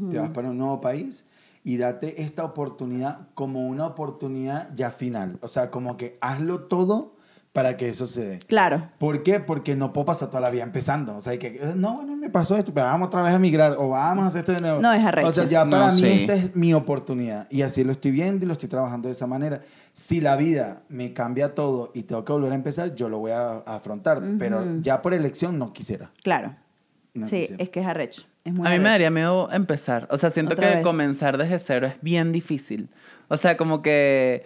Speaker 2: te vas para un nuevo país y date esta oportunidad como una oportunidad ya final. O sea, como que hazlo todo para que eso se dé.
Speaker 1: Claro.
Speaker 2: ¿Por qué? Porque no puedo pasar toda la vida empezando. O sea, hay que, eh, no, bueno, me pasó esto, pero vamos otra vez a migrar o vamos a hacer esto de nuevo.
Speaker 1: No, es arrecho.
Speaker 2: O sea, ya
Speaker 3: No,
Speaker 2: para mí
Speaker 3: sí.
Speaker 2: esta es mi oportunidad y así lo estoy viendo y lo estoy trabajando de esa manera. Si la vida me cambia todo y tengo que volver a empezar, yo lo voy a, a afrontar, pero ya por elección no quisiera.
Speaker 1: Claro.
Speaker 2: No
Speaker 1: sí,
Speaker 2: quisiera.
Speaker 1: es que es arrecho. Es muy
Speaker 3: A mí me daría miedo empezar. O sea, siento
Speaker 1: Otra
Speaker 3: que
Speaker 1: vez.
Speaker 3: comenzar desde cero es bien difícil. O sea, como que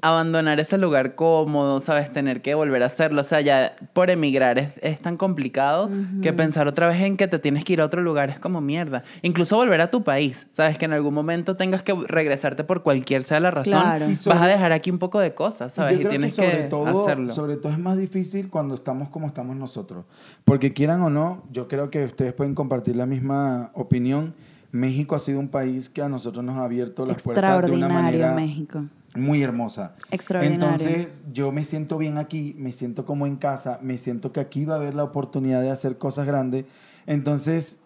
Speaker 3: abandonar ese lugar cómodo, ¿sabes? Tener que volver a hacerlo. O sea, ya por emigrar es, es tan complicado que pensar otra vez en que te tienes que ir a otro lugar es como mierda. Incluso volver a tu país, ¿sabes? Que en algún momento tengas que regresarte por cualquier sea la razón.
Speaker 1: Claro.
Speaker 3: Vas a dejar aquí un poco de cosas, ¿sabes? Y tienes
Speaker 2: que sobre
Speaker 3: que
Speaker 2: todo,
Speaker 3: hacerlo.
Speaker 2: sobre todo es más difícil cuando estamos como estamos nosotros. Porque quieran o no, yo creo que ustedes pueden compartir la misma opinión. México ha sido un país que a nosotros nos ha abierto las puertas de una
Speaker 1: Extraordinario
Speaker 2: manera
Speaker 1: México.
Speaker 2: Muy hermosa.
Speaker 1: Extraordinario.
Speaker 2: Entonces, yo me siento bien aquí, me siento como en casa, me siento que aquí va a haber la oportunidad de hacer cosas grandes. Entonces,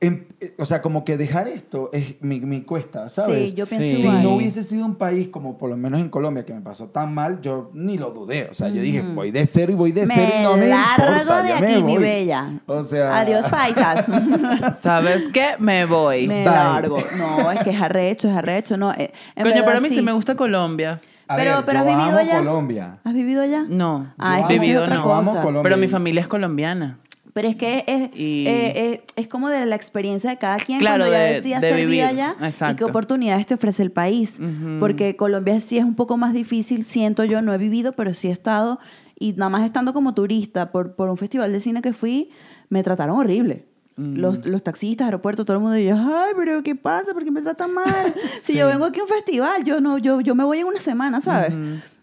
Speaker 2: em- eh, o sea, como que dejar esto es, me, me cuesta, ¿sabes?
Speaker 1: Sí, yo pienso
Speaker 3: Sí.
Speaker 2: Si no hubiese sido un país como por lo menos en Colombia que me pasó tan mal, yo ni lo dudé. O sea, yo dije, voy de cero y voy de cero y no me
Speaker 1: largo
Speaker 2: importa,
Speaker 1: de
Speaker 2: me
Speaker 1: aquí, mi
Speaker 2: voy.
Speaker 1: bella.
Speaker 2: O sea,
Speaker 1: Adiós, paisas.
Speaker 3: ¿Sabes qué? Me voy.
Speaker 1: Me
Speaker 2: Bye.
Speaker 1: largo. No, es que es arrecho, es arrecho. No, eh,
Speaker 3: Coño,
Speaker 1: verdad,
Speaker 3: pero a mí sí.
Speaker 1: sí
Speaker 3: me gusta Colombia.
Speaker 2: A
Speaker 1: Pero-
Speaker 2: ver,
Speaker 1: pero has vivido
Speaker 2: amo
Speaker 1: allá.
Speaker 2: Colombia.
Speaker 1: ¿Has vivido allá?
Speaker 3: No,
Speaker 1: Ah, es que
Speaker 3: vivido
Speaker 1: es otra
Speaker 3: no.
Speaker 2: Yo amo
Speaker 1: cosa.
Speaker 2: Colombia.
Speaker 3: Pero mi familia es colombiana.
Speaker 1: Pero es que es,
Speaker 3: Y-
Speaker 1: eh, eh, es como de la experiencia de cada quien
Speaker 3: Claro,
Speaker 1: cuando ya
Speaker 3: de-
Speaker 1: decidas
Speaker 3: de vivir.
Speaker 1: vida allá y qué oportunidades te ofrece el país.
Speaker 3: Ujú.
Speaker 1: Porque Colombia sí es un poco más difícil, siento yo, no he vivido, pero sí he estado. Y nada más estando como turista por, por un festival de cine que fui, me trataron horrible.
Speaker 3: Mm.
Speaker 1: Los, los taxistas, aeropuertos, todo el mundo, y yo, ay, pero ¿qué pasa? ¿Por qué me tratan mal? Si
Speaker 3: Sí.
Speaker 1: yo vengo aquí a un festival, yo no, yo, yo me voy en una semana, ¿sabes?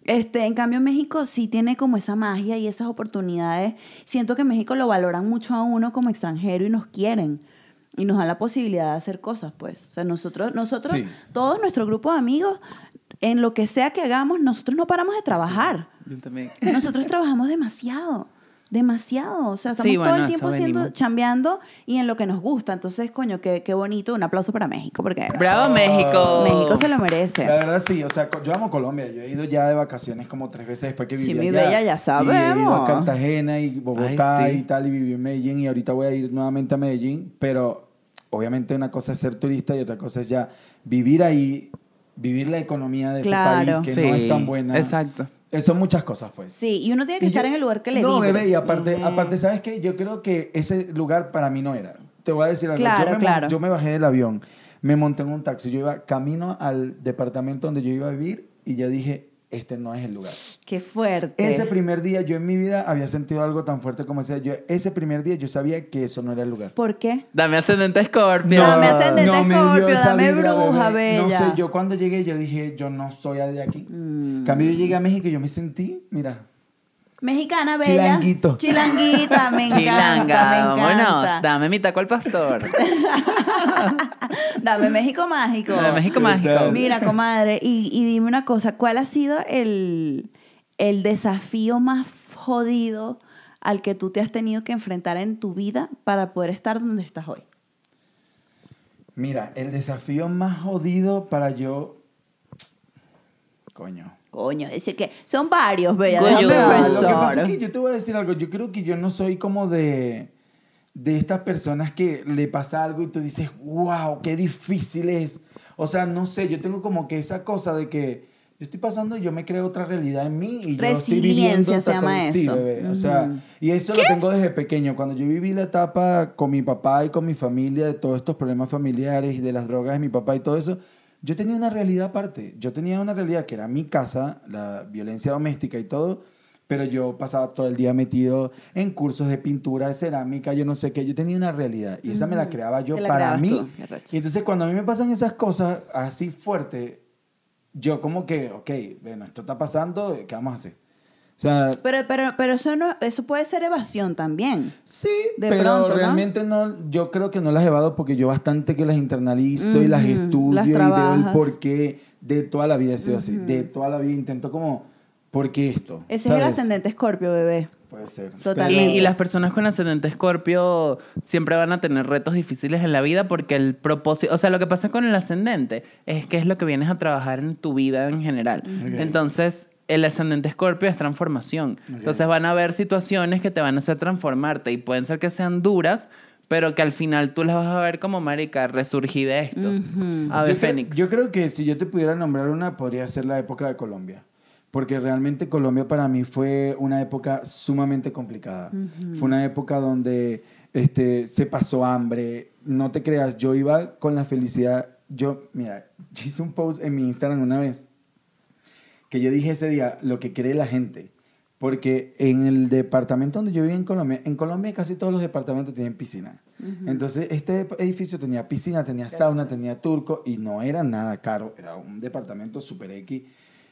Speaker 1: Este, en cambio, México sí tiene como esa magia y esas oportunidades. Siento que México lo valoran mucho a uno como extranjero y nos quieren. Y nos dan la posibilidad de hacer cosas, pues. O sea, nosotros, nosotros,
Speaker 2: Sí.
Speaker 1: todo nuestro grupo de amigos, en lo que sea que hagamos, nosotros no paramos de trabajar.
Speaker 3: Yo también.
Speaker 1: Nosotros trabajamos demasiado. Demasiado. O sea, estamos
Speaker 3: Sí,
Speaker 1: todo el tiempo
Speaker 3: venimos.
Speaker 1: chambeando y en lo que nos gusta. Entonces, coño, qué, qué bonito. Un aplauso para México, porque
Speaker 3: ¡Bravo, México!
Speaker 1: México se lo merece.
Speaker 2: La verdad sí, o sea, yo amo Colombia. Yo he ido ya de vacaciones como tres veces después que viví
Speaker 1: Sí, mi
Speaker 2: allá.
Speaker 1: bella, ya
Speaker 2: Y he ido
Speaker 1: sabemos.
Speaker 2: a Cartagena y Bogotá
Speaker 3: Ay, sí.
Speaker 2: y tal, y viví en Medellín y ahorita voy a ir nuevamente a Medellín, pero obviamente una cosa es ser turista y otra cosa es ya vivir ahí, vivir la economía de
Speaker 1: Claro.
Speaker 2: ese país que no es tan buena.
Speaker 3: Exacto.
Speaker 2: Eh, Son muchas cosas, pues.
Speaker 1: Sí, y uno tiene que
Speaker 2: Y
Speaker 1: estar
Speaker 2: yo-
Speaker 1: en el lugar que le
Speaker 2: No,
Speaker 1: vibre.
Speaker 2: bebé, y aparte, aparte, ¿sabes qué? Yo creo que ese lugar para mí no era. Te voy a decir algo.
Speaker 1: Claro,
Speaker 2: yo, me, mon-
Speaker 1: claro.
Speaker 2: yo me bajé del avión, me monté en un taxi, yo iba camino al departamento donde yo iba a vivir y ya dije, este no es el lugar.
Speaker 1: Qué fuerte.
Speaker 2: Ese primer día yo en mi vida había sentido algo tan fuerte como ese. Yo, ese primer día yo sabía que eso no era el lugar.
Speaker 1: ¿Por qué?
Speaker 3: Dame ascendente Scorpio.
Speaker 1: No, Dame ascendente
Speaker 2: me dio
Speaker 1: Escorpio,
Speaker 2: esa
Speaker 1: dame
Speaker 2: vibra,
Speaker 1: bruja,
Speaker 2: bebé. No
Speaker 1: bella.
Speaker 2: sé, yo cuando llegué yo dije, yo no soy de aquí.
Speaker 1: Mm.
Speaker 2: En cambio yo llegué a México y yo me sentí, mira,
Speaker 1: Mexicana bella.
Speaker 2: Chilanguito.
Speaker 1: Chilanguita, me encanta,
Speaker 3: Chilanga,
Speaker 1: me
Speaker 3: vámonos. Dame mi taco al pastor.
Speaker 1: Dame México mágico.
Speaker 3: Dame México
Speaker 2: ¿Qué
Speaker 3: mágico.
Speaker 1: Mira, comadre, y, y dime una cosa, ¿cuál ha sido el, el desafío más jodido al que tú te has tenido que enfrentar en tu vida para poder estar donde estás hoy?
Speaker 2: mira, el desafío más jodido para yo, coño.
Speaker 1: Coño, dice que son varios, bella.
Speaker 3: Coño.
Speaker 1: déjame
Speaker 3: O sea,
Speaker 2: lo que pasa es que yo te voy a decir algo. Yo creo que yo no soy como de, de estas personas que le pasa algo y tú dices, wow, qué difícil es. O sea, no sé, yo tengo como que esa cosa de que yo estoy pasando y yo me creo otra realidad en mí y yo estoy viviendo
Speaker 1: Resiliencia se llama
Speaker 2: cosa. Sí,
Speaker 1: eso.
Speaker 2: bebé. O sea,
Speaker 1: Ujú.
Speaker 2: y eso lo tengo desde pequeño. Cuando yo viví la etapa con mi papá y con mi familia de todos estos problemas familiares y de las drogas de mi papá y todo eso, yo tenía una realidad aparte. Yo tenía una realidad que era mi casa, la violencia doméstica y todo, pero yo pasaba todo el día metido en cursos de pintura, de cerámica, yo no sé qué. Yo tenía una realidad y esa me la creaba yo
Speaker 1: la
Speaker 2: para mí.
Speaker 1: tú.
Speaker 2: Y entonces cuando a mí me pasan esas cosas así fuerte, yo como que, ok, bueno, esto está pasando, ¿qué vamos a hacer? O sea,
Speaker 1: Pero, pero, pero eso, no, eso puede ser evasión también.
Speaker 2: sí,
Speaker 1: De
Speaker 2: pero
Speaker 1: pronto, ¿no?
Speaker 2: realmente ¿no? yo creo que no las evado porque yo bastante que las internalizo y las estudio
Speaker 1: las
Speaker 2: y veo el porqué de toda la vida he sido así, de toda la vida intento como, ¿por qué esto?
Speaker 1: Ese es el
Speaker 2: ¿Sabes?
Speaker 1: ascendente escorpio, bebé.
Speaker 2: Puede ser.
Speaker 3: Y,
Speaker 1: Totalmente.
Speaker 3: y las personas con ascendente escorpio siempre van a tener retos difíciles en la vida porque el propósito, o sea, lo que pasa con el ascendente es que es lo que vienes a trabajar en tu vida en general. Entonces, el ascendente escorpio es transformación. Entonces van a haber situaciones que te van a hacer transformarte y pueden ser que sean duras, pero que al final tú las vas a ver como marica, resurgí de esto. Ave
Speaker 2: yo, creo,
Speaker 3: Fénix.
Speaker 2: yo creo que si yo te pudiera nombrar una, podría ser la época de Colombia. Porque realmente Colombia para mí fue una época sumamente complicada. Fue una época donde este, se pasó hambre. No te creas, yo iba con la felicidad. Yo, mira, yo hice un post en mi Instagram una vez que yo dije ese día lo que cree la gente. Porque en el departamento donde yo vivía en Colombia, en Colombia casi todos los departamentos tienen piscina. Entonces, este edificio tenía piscina, tenía sauna, tenía turco y no era nada caro. Era un departamento super X.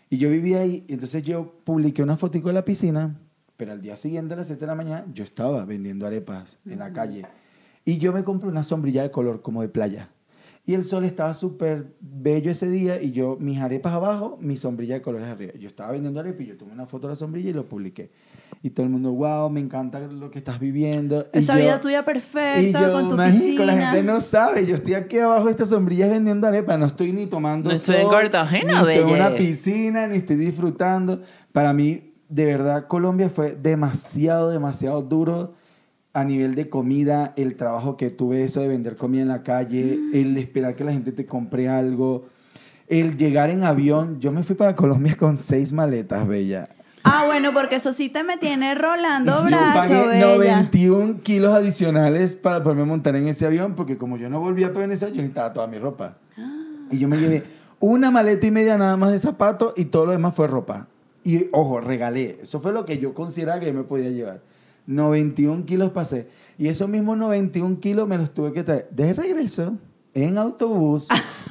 Speaker 2: Y yo vivía ahí. y Entonces, yo publiqué una fotico de la piscina, pero al día siguiente, a las 7 de la mañana, yo estaba vendiendo arepas en la calle. Y yo me compré una sombrilla de color como de playa. Y el sol estaba súper bello ese día y yo, mis arepas abajo, mi sombrilla de colores arriba. Yo estaba vendiendo arepas y yo tomé una foto de la sombrilla y lo publiqué. Y todo el mundo, wow, me encanta lo que estás viviendo. Y
Speaker 1: Esa
Speaker 2: yo-
Speaker 1: vida tuya
Speaker 2: y
Speaker 1: perfecta,
Speaker 2: yo,
Speaker 1: con tu
Speaker 2: marico,
Speaker 1: piscina.
Speaker 2: la gente no sabe. Yo estoy aquí abajo de estas sombrillas vendiendo arepas. No estoy ni tomando
Speaker 3: No estoy en
Speaker 2: sol,
Speaker 3: Cartagena,
Speaker 2: ni estoy en
Speaker 3: belle.
Speaker 2: una piscina, ni estoy disfrutando. Para mí, de verdad, Colombia fue demasiado, demasiado duro a nivel de comida, el trabajo que tuve, eso de vender comida en la calle,
Speaker 1: Mm.
Speaker 2: el esperar que la gente te compre algo, el llegar en avión. Yo me fui para Colombia con seis maletas, bella.
Speaker 1: Ah, bueno, porque eso sí te me tiene rolando
Speaker 2: Yo
Speaker 1: bracho,
Speaker 2: pagué
Speaker 1: bella.
Speaker 2: 91 kilos adicionales para poderme montar en ese avión, porque como yo no volvía para Venezuela, yo necesitaba toda mi ropa. Y yo me llevé una maleta y media nada más de zapatos y todo lo demás fue ropa. Y ojo, regalé. Eso fue lo que yo consideraba que yo me podía llevar. 91 kilos pasé. Y esos mismos 91 kilos me los tuve que traer de regreso en autobús,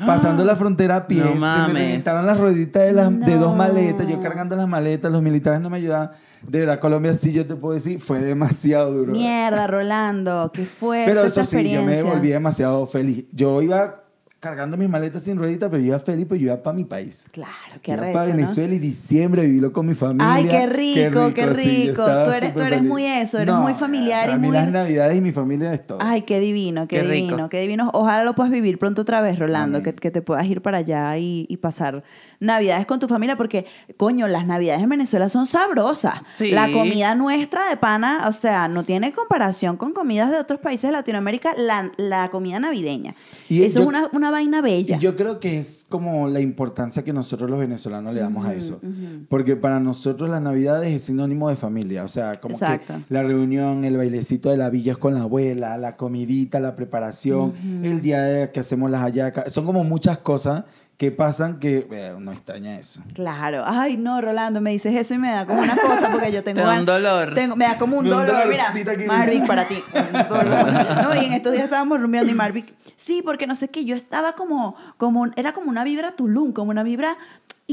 Speaker 2: pasando la frontera a pie.
Speaker 3: No
Speaker 2: Se me las rueditas de, las, de dos
Speaker 1: No.
Speaker 2: maletas, yo cargando las maletas, los militares no me ayudaban. De verdad, Colombia sí, yo te puedo decir, fue demasiado duro.
Speaker 1: Mierda, Rolando, qué fuerte
Speaker 2: Pero eso sí, yo me devolví demasiado feliz. Yo iba cargando mis maletas sin rueditas, pero yo iba feliz, pero yo iba para mi país.
Speaker 1: Claro, qué
Speaker 2: iba
Speaker 1: recho,
Speaker 2: para
Speaker 1: ¿no?
Speaker 2: Venezuela y diciembre vivirlo con mi familia.
Speaker 1: Ay, qué rico, qué rico.
Speaker 2: estaba
Speaker 1: Tú eres- tú eres
Speaker 2: feliz.
Speaker 1: muy eso, eres muy familiar y
Speaker 2: mí
Speaker 1: muy-
Speaker 2: las navidades y mi familia es todo.
Speaker 1: Ay, qué divino, qué,
Speaker 3: Qué rico.
Speaker 1: divino, qué divino. Ojalá lo puedas vivir pronto otra vez, Rolando, que, que te puedas ir para allá y, y pasar navidades con tu familia, porque, coño, las navidades en Venezuela son sabrosas.
Speaker 3: Sí.
Speaker 1: La comida nuestra de pana, o sea, no tiene comparación con comidas de otros países de Latinoamérica, la, la comida navideña.
Speaker 2: Y
Speaker 1: Eso
Speaker 2: yo-
Speaker 1: es una, una vaina bella.
Speaker 2: Y yo creo que es como la importancia que nosotros los venezolanos le damos a eso. Porque para nosotros las navidades es sinónimo de familia. O sea, como
Speaker 1: Exacto.
Speaker 2: que la reunión, el bailecito de la villa con la abuela, la comidita, la preparación, el día que hacemos las hallacas. Son como muchas cosas que pasan que eh, uno extraña eso.
Speaker 1: Claro. Ay, no, Rolando, me dices eso y me da como una cosa porque yo tengo...
Speaker 3: Te da un dolor.
Speaker 1: tengo- me da como un dolor. Mira. Marvick para ti. Un dolor. No, y en estos días estábamos rumbeando y Marvick... Sí, porque no sé qué, yo estaba como... como era como una vibra Tulum, como una vibra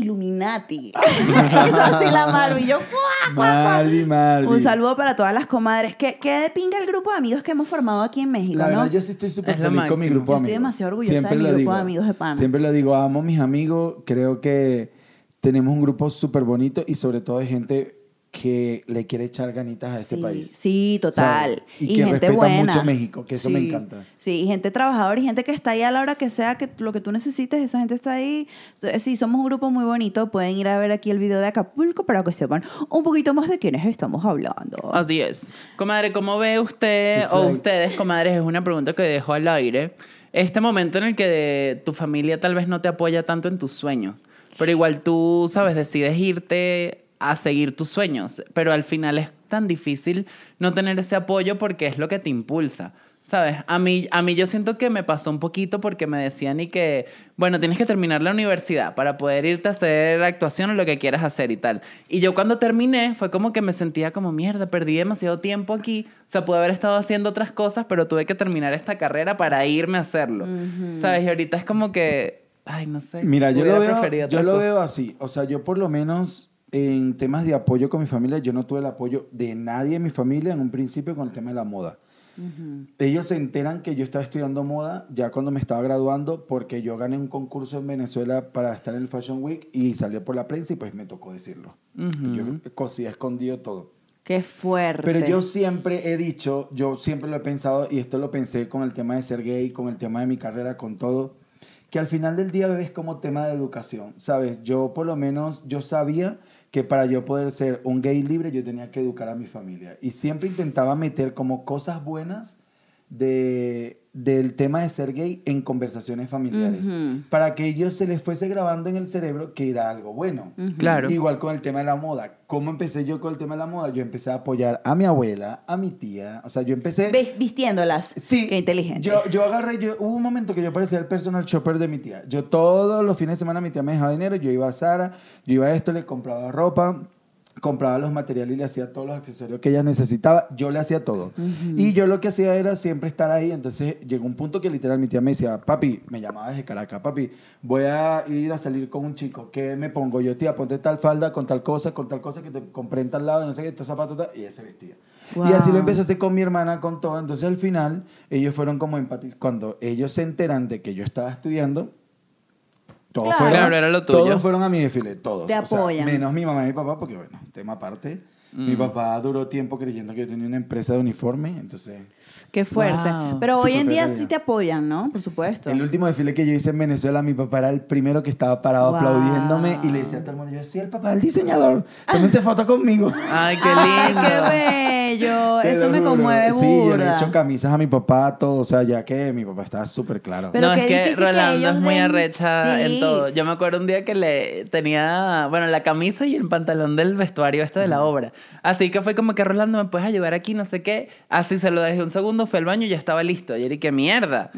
Speaker 1: Illuminati. Eso así la Marvi. Yo... ¡guau!
Speaker 2: Marvi, Marvi.
Speaker 1: Un saludo para todas las comadres. ¿Qué, qué de pinga el grupo de amigos que hemos formado aquí en México,
Speaker 2: La
Speaker 1: no?
Speaker 2: verdad, yo sí estoy súper
Speaker 3: Es lo
Speaker 2: feliz con mi
Speaker 3: máximo.
Speaker 2: grupo
Speaker 1: Yo
Speaker 2: de
Speaker 1: estoy
Speaker 2: amigos.
Speaker 1: demasiado orgullosa de mi
Speaker 2: lo
Speaker 1: grupo
Speaker 2: digo.
Speaker 1: de amigos de pana.
Speaker 2: Siempre lo digo, amo a mis amigos. Creo que tenemos un grupo súper bonito y sobre todo de gente que le quiere echar ganitas a este
Speaker 1: sí,
Speaker 2: país.
Speaker 1: Sí, total.
Speaker 2: ¿sabes? Y, que
Speaker 1: gente
Speaker 2: respeta
Speaker 1: buena.
Speaker 2: mucho México, que eso me
Speaker 1: Sí.
Speaker 2: encanta.
Speaker 1: Sí, y gente trabajadora y gente que está ahí a la hora que sea, que lo que tú necesites, esa gente está ahí. Sí, somos un grupo muy bonito. Pueden ir a ver aquí el video de Acapulco para que sepan un poquito más de quiénes estamos hablando.
Speaker 3: Así es. Comadre, ¿cómo ve usted
Speaker 2: Sí,
Speaker 3: o ustedes, comadres? Es una pregunta que dejo al aire. este momento en el que tu familia tal vez no te apoya tanto en tus sueños, pero igual tú, sabes, decides irte a seguir tus sueños, pero al final es tan difícil no tener ese apoyo porque es lo que te impulsa. ¿Sabes? A mí, a mí yo siento que me pasó un poquito porque me decían y que, bueno, tienes que terminar la universidad para poder irte a hacer actuación o lo que quieras hacer y tal. Y yo cuando terminé fue como que me sentía como, mierda, perdí demasiado tiempo aquí. O sea, pude haber estado haciendo otras cosas, pero tuve que terminar esta carrera para irme a hacerlo. ¿Sabes? Y ahorita es como que, ay, no sé.
Speaker 2: Mira, yo lo, veo, yo lo
Speaker 3: cosa.
Speaker 2: veo así. O sea, yo por lo menos en temas de apoyo con mi familia, yo no tuve el apoyo de nadie en mi familia en un principio con el tema de la moda. Ellos se enteran que yo estaba estudiando moda ya cuando me estaba graduando porque yo gané un concurso en Venezuela para estar en el Fashion Week y salió por la prensa y pues me tocó decirlo. Yo cosía escondido todo.
Speaker 1: Qué fuerte.
Speaker 2: Pero yo siempre he dicho, yo siempre lo he pensado, y esto lo pensé con el tema de ser gay, con el tema de mi carrera, con todo, que al final del día ves como tema de educación, ¿sabes? Yo por lo menos, yo sabía que para yo poder ser un gay libre, yo tenía que educar a mi familia. Y siempre intentaba meter como cosas buenas de, del tema de ser gay en conversaciones familiares, para que ellos se les fuese grabando en el cerebro que era algo bueno.
Speaker 3: Claro.
Speaker 2: Igual con el tema de la moda. ¿Cómo empecé yo con el tema de la moda? Yo empecé a apoyar a mi abuela, a mi tía. O sea, yo empecé...
Speaker 1: Vistiéndolas.
Speaker 2: Sí.
Speaker 1: Qué inteligente.
Speaker 2: Yo, yo agarré, yo, hubo un momento que yo parecía el personal shopper de mi tía. Yo todos los fines de semana mi tía me dejaba dinero, yo iba a Sara, yo iba a esto, le compraba ropa, compraba los materiales y le hacía todos los accesorios que ella necesitaba, yo le hacía todo. Y yo lo que hacía era siempre estar ahí, entonces llegó un punto que literal mi tía me decía, papi, me llamaba desde Caracas, papi, voy a ir a salir con un chico, ¿qué me pongo? Yo, tía, ponte tal falda con tal cosa, con tal cosa que te compré en tal lado, no sé qué, estos zapatos, tal", y ella se vestía. Y así lo empecé a hacer con mi hermana, con todo. Entonces al final ellos fueron como empatiz Cuando ellos se enteran de que yo estaba estudiando, todos,
Speaker 1: Claro.
Speaker 2: fueron,
Speaker 3: Claro, era lo tuyo.
Speaker 2: todos fueron a mi desfile, todos.
Speaker 1: Te
Speaker 2: O sea,
Speaker 1: apoyan.
Speaker 2: menos mi mamá y mi papá, porque bueno, tema aparte. Mi papá duró tiempo creyendo que yo tenía una empresa de uniforme, entonces...
Speaker 1: Qué fuerte.
Speaker 3: Wow.
Speaker 1: Pero
Speaker 2: Sí,
Speaker 1: hoy en día sí te apoyan, ¿no? Por supuesto.
Speaker 2: El último desfile que yo hice en Venezuela, mi papá era el primero que estaba parado
Speaker 1: Wow.
Speaker 2: aplaudiéndome y le decía a todo el mundo, yo soy el papá del diseñador, tómense foto conmigo.
Speaker 3: Ay, qué
Speaker 1: Ay,
Speaker 3: lindo.
Speaker 1: qué bello.
Speaker 2: Te
Speaker 1: Eso me
Speaker 2: juro.
Speaker 1: conmueve
Speaker 2: Sí, yo le he hecho camisas a mi papá, todo, o sea, ya que mi papá estaba súper claro.
Speaker 1: Pero
Speaker 3: no, es que
Speaker 1: que
Speaker 3: Rolando
Speaker 1: ellos
Speaker 3: es muy
Speaker 1: den-
Speaker 3: arrecha
Speaker 1: Sí.
Speaker 3: en todo. Yo me acuerdo un día que le tenía, bueno, la camisa y el pantalón del vestuario este de la obra. Así que fue como que Rolando, ¿me puedes ayudar aquí? No sé qué. Así se lo dejé un segundo, fue al baño y ya estaba listo. Y era qué mierda.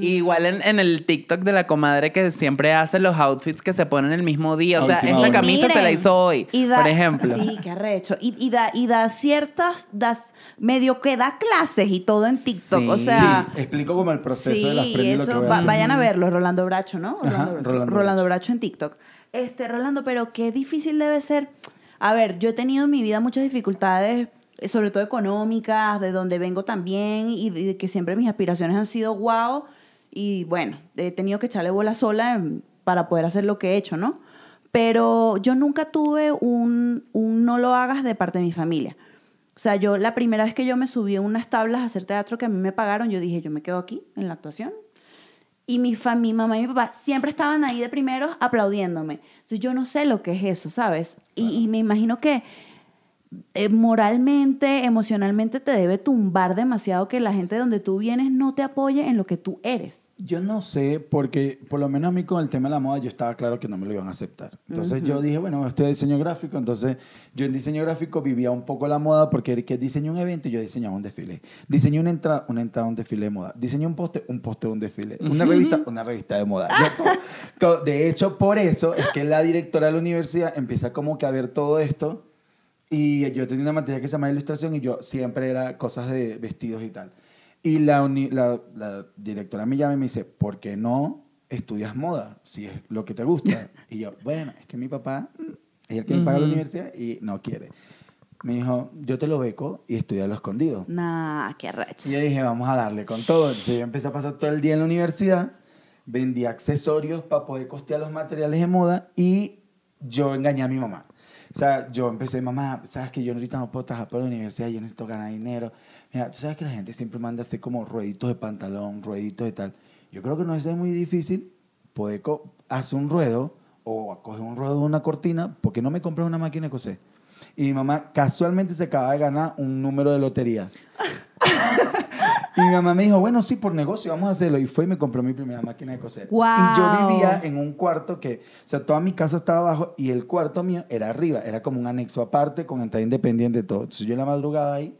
Speaker 3: Igual en, en el TikTok de la comadre que siempre hace los outfits que se ponen el mismo día. O sea,
Speaker 2: última
Speaker 3: esta
Speaker 2: hora.
Speaker 3: camisa se la hizo hoy,
Speaker 1: y da-
Speaker 3: por ejemplo.
Speaker 1: Sí, qué arrecho. Y, y da, y da ciertas, das, medio que da clases y todo en TikTok.
Speaker 3: Sí.
Speaker 1: O sea,
Speaker 2: sí, explico como el proceso de las
Speaker 1: sí,
Speaker 2: prendas y lo que
Speaker 1: eso,
Speaker 2: voy a
Speaker 1: va-
Speaker 2: hacer.
Speaker 1: vayan a verlo, Rolando Bracho, ¿no? Rolando Bracho.
Speaker 2: Bracho
Speaker 1: en TikTok. Este, Rolando, pero qué difícil debe ser. A ver, yo he tenido en mi vida muchas dificultades, sobre todo económicas, de donde vengo también, y de que siempre mis aspiraciones han sido wow. Y bueno, he tenido que echarle bola sola para poder hacer lo que he hecho, ¿no? Pero yo nunca tuve un, un no lo hagas de parte de mi familia. O sea, yo la primera vez que yo me subí a unas tablas a hacer teatro que a mí me pagaron, yo dije, yo me quedo aquí en la actuación. Y mi, mi mamá y mi papá siempre estaban ahí de primeros aplaudiéndome. Entonces yo no sé lo que es eso, ¿sabes? Y, y me imagino que eh, moralmente, emocionalmente te debe tumbar demasiado que la gente de donde tú vienes no te apoye en lo que tú eres.
Speaker 2: Yo no sé, porque por lo menos a mí con el tema de la moda yo estaba claro que no me lo iban a aceptar. Entonces yo dije, bueno, estoy de diseño gráfico, entonces yo en diseño gráfico vivía un poco la moda porque que diseñé un evento y yo diseñaba un desfile. Diseñé una entrada, una entrada un desfile de moda. Diseñé un poste, un poste de un desfile. Una revista, una revista de moda. Yo todo- todo- de hecho, por eso es que la directora de la universidad empieza como que a ver todo esto y yo tenía una materia que se llama ilustración y yo siempre era cosas de vestidos y tal. Y la, uni- la, la directora me llama y me dice, ¿por qué no estudias moda? Si es lo que te gusta. Y yo, bueno, es que mi papá es el que me paga la universidad y no quiere. Me dijo, yo te lo beco y estudia lo escondido.
Speaker 1: Nah, qué recho.
Speaker 2: Y yo dije, vamos a darle con todo. Entonces yo empecé a pasar todo el día en la universidad, vendía accesorios para poder costear los materiales de moda y yo engañé a mi mamá. O sea, yo empecé, mamá, sabes que yo ahorita no puedo trabajar por la universidad, yo necesito ganar dinero. Mira, tú sabes que la gente siempre manda hacer como rueditos de pantalón, rueditos de tal. Yo creo que no es muy difícil poder hacer un ruedo o coger un ruedo de una cortina, porque no me compras una máquina de coser? Y mi mamá casualmente se acaba de ganar un número de lotería. Y mi mamá me dijo, bueno, sí, por negocio, vamos a hacerlo. Y fue y me compró mi primera máquina de coser. Y yo vivía en un cuarto que, o sea, toda mi casa estaba abajo y el cuarto mío era arriba. Era como un anexo aparte con entrada independiente y todo. Entonces yo en la madrugada ahí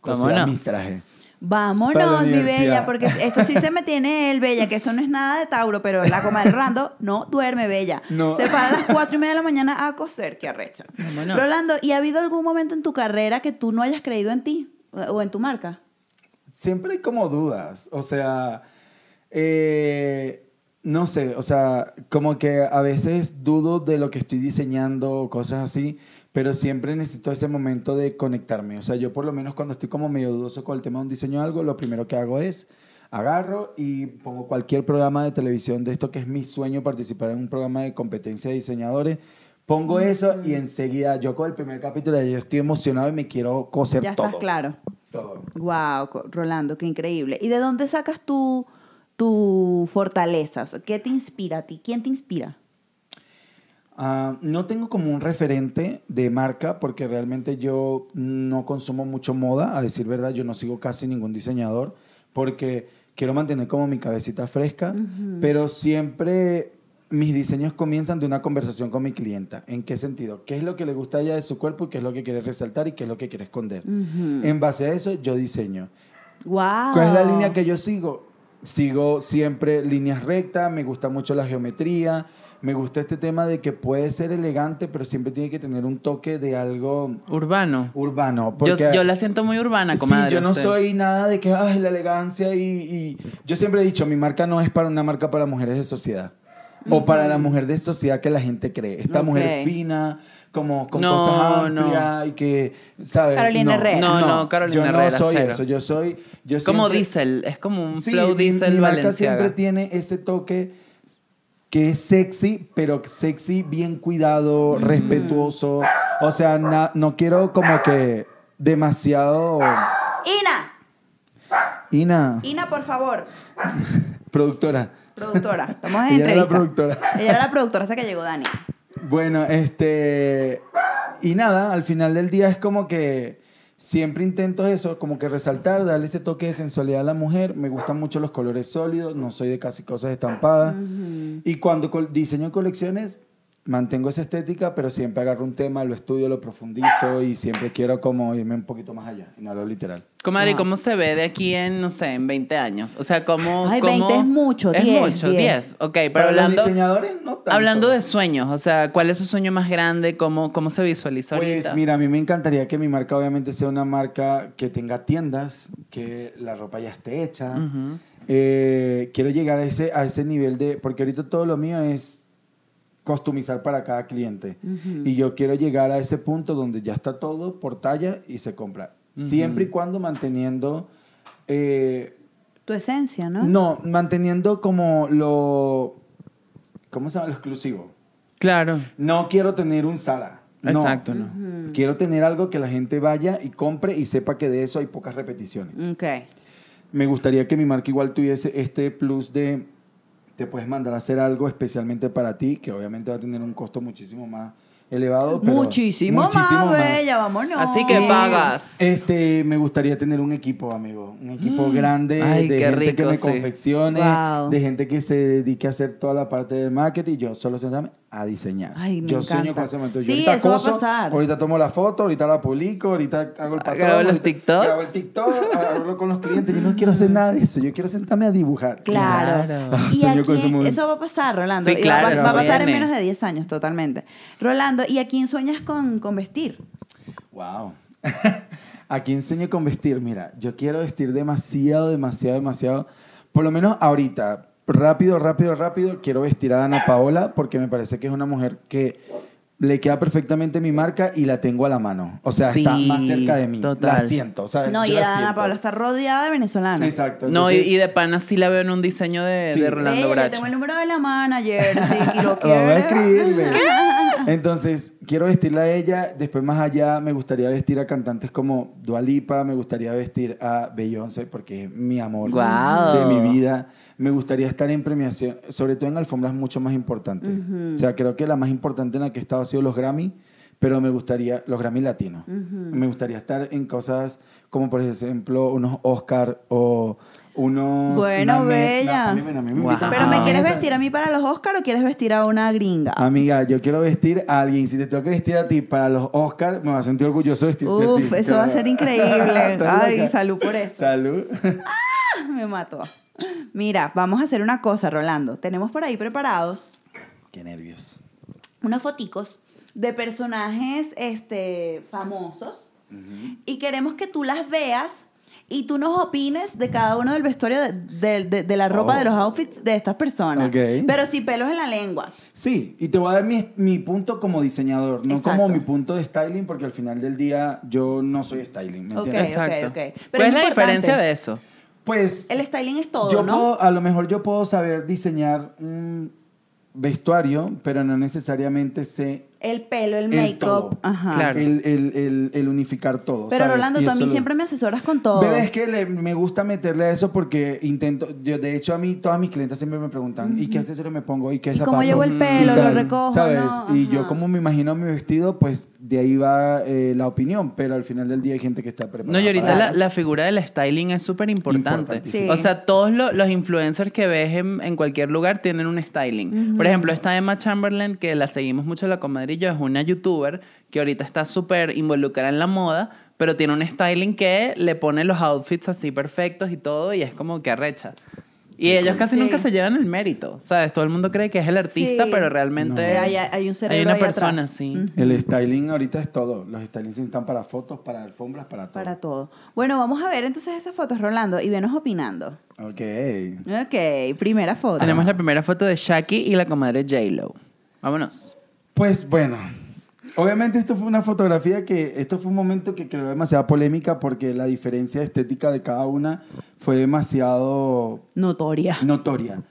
Speaker 2: cosía mis trajes.
Speaker 1: Vámonos, mi bella, porque esto sí se me tiene el bella, que eso no es nada de Tauro, pero la coma del Rando no duerme bella.
Speaker 2: No.
Speaker 1: Se para a las cuatro y media de la mañana a coser, qué arrecha.
Speaker 3: Vámonos.
Speaker 1: Rolando, ¿y ha habido algún momento en tu carrera que tú no hayas creído en ti o en tu marca?
Speaker 2: Siempre hay como dudas. O sea, eh, no sé, o sea, como que a veces dudo de lo que estoy diseñando, cosas así, pero siempre necesito ese momento de conectarme. O sea, yo por lo menos cuando estoy como medio dudoso con el tema de un diseño o algo, lo primero que hago es agarro y pongo cualquier programa de televisión de esto que es mi sueño participar en un programa de competencia de diseñadores. Pongo eso y enseguida yo con el primer capítulo ya estoy emocionado y me quiero coser
Speaker 1: Ya
Speaker 2: todo.
Speaker 1: estás claro.
Speaker 2: Todo.
Speaker 1: Wow, Rolando, qué increíble. ¿Y de dónde sacas tu, tu fortaleza? O sea, ¿Qué te inspira a ti? ¿Quién te inspira?
Speaker 2: Ah, no tengo como un referente de marca porque realmente yo no consumo mucho moda, a decir verdad, yo no sigo casi ningún diseñador porque quiero mantener como mi cabecita fresca, pero siempre mis diseños comienzan de una conversación con mi clienta. ¿En qué sentido? ¿Qué es lo que le gusta a ella de su cuerpo y qué es lo que quiere resaltar y qué es lo que quiere esconder? En base a eso yo diseño.
Speaker 1: Wow.
Speaker 2: ¿Cuál es la línea que yo sigo? Sigo siempre líneas rectas, me gusta mucho la geometría, me gusta este tema de que puede ser elegante, pero siempre tiene que tener un toque de algo
Speaker 3: Urbano.
Speaker 2: urbano.
Speaker 3: Yo,
Speaker 2: Porque,
Speaker 3: yo la siento muy urbana, comadre.
Speaker 2: Sí, yo no
Speaker 3: usted.
Speaker 2: soy nada de que, ay, la elegancia y, y- Yo siempre he dicho, mi marca no es para una marca para mujeres de sociedad. O para la mujer de sociedad que la gente cree. Esta
Speaker 1: Ok.
Speaker 2: mujer fina, como con
Speaker 3: No,
Speaker 2: cosas
Speaker 3: no.
Speaker 2: amplias y que, ¿sabes?
Speaker 1: Carolina Herrera.
Speaker 3: No, no, Carolina
Speaker 2: Yo no
Speaker 3: Herrera,
Speaker 2: soy
Speaker 3: cero.
Speaker 2: eso. Yo soy... Yo
Speaker 3: Como diésel, es como un
Speaker 2: Sí,
Speaker 3: flow
Speaker 2: mi-
Speaker 3: diesel
Speaker 2: mi marca
Speaker 3: Valenciaga.
Speaker 2: siempre tiene ese toque que es sexy, pero sexy bien cuidado, respetuoso. O sea, na- no quiero como que demasiado...
Speaker 1: Ina,
Speaker 2: Ina,
Speaker 1: Ina, por favor.
Speaker 2: productora.
Speaker 1: Productora, estamos en
Speaker 2: Ella era la productora.
Speaker 1: Ella era la productora hasta que llegó Dani.
Speaker 2: Bueno, este... Y nada, al final del día es como que siempre intento eso, como que resaltar, darle ese toque de sensualidad a la mujer. Me gustan mucho los colores sólidos, no soy de casi cosas estampadas. Y cuando diseño colecciones, mantengo esa estética, pero siempre agarro un tema, lo estudio, lo profundizo y siempre quiero como irme un poquito más allá, y no lo literal.
Speaker 3: Comadre, ¿y
Speaker 1: Wow.
Speaker 3: ¿cómo se ve de aquí en, no sé, en 20 años? O sea, ¿cómo...?
Speaker 1: Ay,
Speaker 3: cómo-
Speaker 1: 20 es mucho,
Speaker 3: Es
Speaker 1: 10,
Speaker 3: mucho,
Speaker 1: 10.
Speaker 3: 10. Ok, pero
Speaker 2: Para los
Speaker 3: hablando,
Speaker 2: diseñadores, no tanto.
Speaker 3: hablando de sueños, o sea, ¿cuál es su sueño más grande? ¿Cómo, cómo se visualiza
Speaker 2: Pues
Speaker 3: ahorita?
Speaker 2: mira, a mí me encantaría que mi marca obviamente sea una marca que tenga tiendas, que la ropa ya esté hecha.
Speaker 3: Ujú.
Speaker 2: Eh, quiero llegar a ese, a ese nivel de, porque ahorita todo lo mío es customizar para cada cliente. Y yo quiero llegar a ese punto donde ya está todo por talla y se compra. Siempre y cuando manteniendo... eh,
Speaker 1: Tu esencia, ¿no?
Speaker 2: no, manteniendo como lo... ¿Cómo se llama? Lo exclusivo.
Speaker 3: Claro.
Speaker 2: No quiero tener un Zara. No.
Speaker 3: Exacto, no.
Speaker 2: Quiero tener algo que la gente vaya y compre y sepa que de eso hay pocas repeticiones.
Speaker 1: Ok.
Speaker 2: Me gustaría que mi marca igual tuviese este plus de te puedes mandar a hacer algo especialmente para ti, que obviamente va a tener un costo muchísimo más elevado. pero
Speaker 1: Muchísimo,
Speaker 2: muchísimo
Speaker 1: más, bella, vámonos.
Speaker 3: Así que pagas.
Speaker 2: Este, me gustaría tener un equipo, amigo. Un equipo grande
Speaker 3: Ay,
Speaker 2: de gente que me
Speaker 3: sí.
Speaker 2: confeccione,
Speaker 1: Wow.
Speaker 2: de gente que se dedique a hacer toda la parte del marketing y yo solo sentarme a diseñar.
Speaker 1: Ay, me
Speaker 2: yo
Speaker 1: encanta.
Speaker 2: sueño con ese momento. Yo
Speaker 1: Sí,
Speaker 2: ahorita
Speaker 1: eso va a
Speaker 2: coso,
Speaker 1: pasar.
Speaker 2: ahorita tomo la foto, ahorita la publico, ahorita hago el patrón.
Speaker 3: Grabo los TikToks.
Speaker 2: Grabo el TikTok, hablo con los clientes. Yo no quiero hacer nada de eso. Yo quiero sentarme a dibujar.
Speaker 1: Claro.
Speaker 3: Claro.
Speaker 2: Ah,
Speaker 1: Y aquí-
Speaker 2: ese momento.
Speaker 1: eso va a pasar, Rolando.
Speaker 3: Sí,
Speaker 1: Y va a
Speaker 3: claro,
Speaker 1: va, a pasar en menos de 10 años, totalmente. Rolando, ¿y a quién sueñas con, con vestir?
Speaker 2: Wow. ¿A quién sueño con vestir? Mira, yo quiero vestir demasiado, demasiado, demasiado. Por lo menos ahorita, rápido, rápido, rápido, quiero vestir a Ana Paola porque me parece que es una mujer que le queda perfectamente mi marca y la tengo a la mano. O sea, está más cerca de mí.
Speaker 3: total.
Speaker 2: La siento. O sea,
Speaker 1: No,
Speaker 2: yo
Speaker 1: y
Speaker 2: la
Speaker 1: Ana
Speaker 2: siento.
Speaker 1: Paula está rodeada de venezolanos.
Speaker 2: Exacto.
Speaker 3: No, y,
Speaker 2: entonces-
Speaker 3: y de pana sí la veo en un diseño de,
Speaker 2: Sí.
Speaker 3: de Rolando
Speaker 1: yo
Speaker 3: Bracho.
Speaker 1: tengo el número de la manager, sí, que lo
Speaker 2: Vamos a escribirle. Entonces, quiero vestirla a ella. Después, más allá, me gustaría vestir a cantantes como Dualipa, me gustaría vestir a Beyoncé, porque es mi amor
Speaker 3: Guau.
Speaker 2: de mi vida. Me gustaría estar en premiación, sobre todo en alfombras mucho más importantes. O sea, creo que la más importante en la que he estado ha sido los Grammy, pero me gustaría, los Grammy latinos, me gustaría estar en cosas como por ejemplo unos Oscar o unos...
Speaker 1: Bueno,
Speaker 2: me-
Speaker 1: bella.
Speaker 2: no, a mí me- a mí me
Speaker 3: Wow.
Speaker 2: invitan
Speaker 1: Pero ¿me quieres vestir a mí para los Oscar o quieres vestir a una gringa?
Speaker 2: Amiga, yo quiero vestir a alguien. Si te tengo que vestir a ti para los Oscars, me va a sentir orgulloso de vestirte a ti.
Speaker 1: Uf, eso va a ser increíble.
Speaker 2: ¿Estás
Speaker 1: Ay, salud por eso.
Speaker 2: Salud.
Speaker 1: Me mató. Mira, vamos a hacer una cosa, Rolando. Tenemos por ahí preparados
Speaker 2: Qué nervios.
Speaker 1: unas foticos de personajes este, famosos y queremos que tú las veas y tú nos opines de cada uno del vestuario de, de- de- de la ropa
Speaker 2: Oh.
Speaker 1: de los outfits de estas personas.
Speaker 2: Ok.
Speaker 1: Pero sin pelos en la lengua.
Speaker 2: Sí, y te voy a dar mi, mi punto como diseñador, no
Speaker 1: Exacto.
Speaker 2: como mi punto de styling, porque al final del día yo no soy styling, ¿me
Speaker 1: Ok.
Speaker 2: entiendes?
Speaker 3: Exacto.
Speaker 1: ok. Pero
Speaker 3: ¿Cuál
Speaker 1: es
Speaker 3: es la
Speaker 1: importante.
Speaker 3: diferencia de eso?
Speaker 2: Pues
Speaker 1: El styling es todo,
Speaker 2: yo
Speaker 1: ¿no?
Speaker 2: puedo, a lo mejor yo puedo saber diseñar un vestuario, pero no necesariamente sé
Speaker 1: El pelo, el
Speaker 2: El
Speaker 1: make-up. Ajá.
Speaker 3: Claro.
Speaker 2: el, el- el- el unificar todo.
Speaker 1: Pero
Speaker 2: ¿sabes?
Speaker 1: Rolando,
Speaker 2: Y
Speaker 1: tú a mí
Speaker 2: lo-
Speaker 1: siempre me asesoras con todo.
Speaker 2: Bebé, es que le- me gusta meterle a eso porque intento, yo de hecho a mí todas mis clientes siempre me preguntan, ¿y qué accesorio me pongo? ¿Y qué
Speaker 1: ¿Y
Speaker 2: zapato?
Speaker 1: cómo llevo el
Speaker 2: Y
Speaker 1: pelo? ¿Lo recojo?
Speaker 2: ¿Sabes?
Speaker 1: no?
Speaker 2: Y yo como me imagino mi vestido, pues de ahí va eh, la opinión, pero al final del día hay gente que está preparada.
Speaker 3: No, y ahorita
Speaker 2: para
Speaker 3: la,
Speaker 2: eso.
Speaker 3: la figura del styling es súper importante.
Speaker 1: Sí.
Speaker 3: O sea, todos lo- los influencers que ves en, en cualquier lugar tienen un styling. Por ejemplo, esta Emma Chamberlain, que la seguimos mucho la comadre y yo, es una youtuber que ahorita está súper involucrada en la moda, pero tiene un styling que le pone los outfits así perfectos y todo, y es como que arrecha. Y ellos casi
Speaker 1: Sí.
Speaker 3: nunca se llevan el mérito, ¿sabes? Todo el mundo cree que es el artista,
Speaker 1: Sí.
Speaker 3: pero realmente
Speaker 1: Eh, hay, hay un cerebro
Speaker 3: hay una
Speaker 1: ahí
Speaker 3: persona,
Speaker 1: atrás.
Speaker 3: sí.
Speaker 2: El styling ahorita es todo. Los stylings están para fotos, para alfombras, para todo.
Speaker 1: Para todo. Bueno, vamos a ver entonces esas fotos, Rolando, y venos opinando.
Speaker 2: Ok.
Speaker 1: Ok, primera foto.
Speaker 3: Tenemos la primera foto de Shaki y la comadre J-Lo. Vámonos.
Speaker 2: Pues bueno, obviamente esto fue una fotografía que, esto fue un momento que creo demasiada polémica porque la diferencia estética de cada una fue demasiado
Speaker 1: Notoria.
Speaker 2: notoria.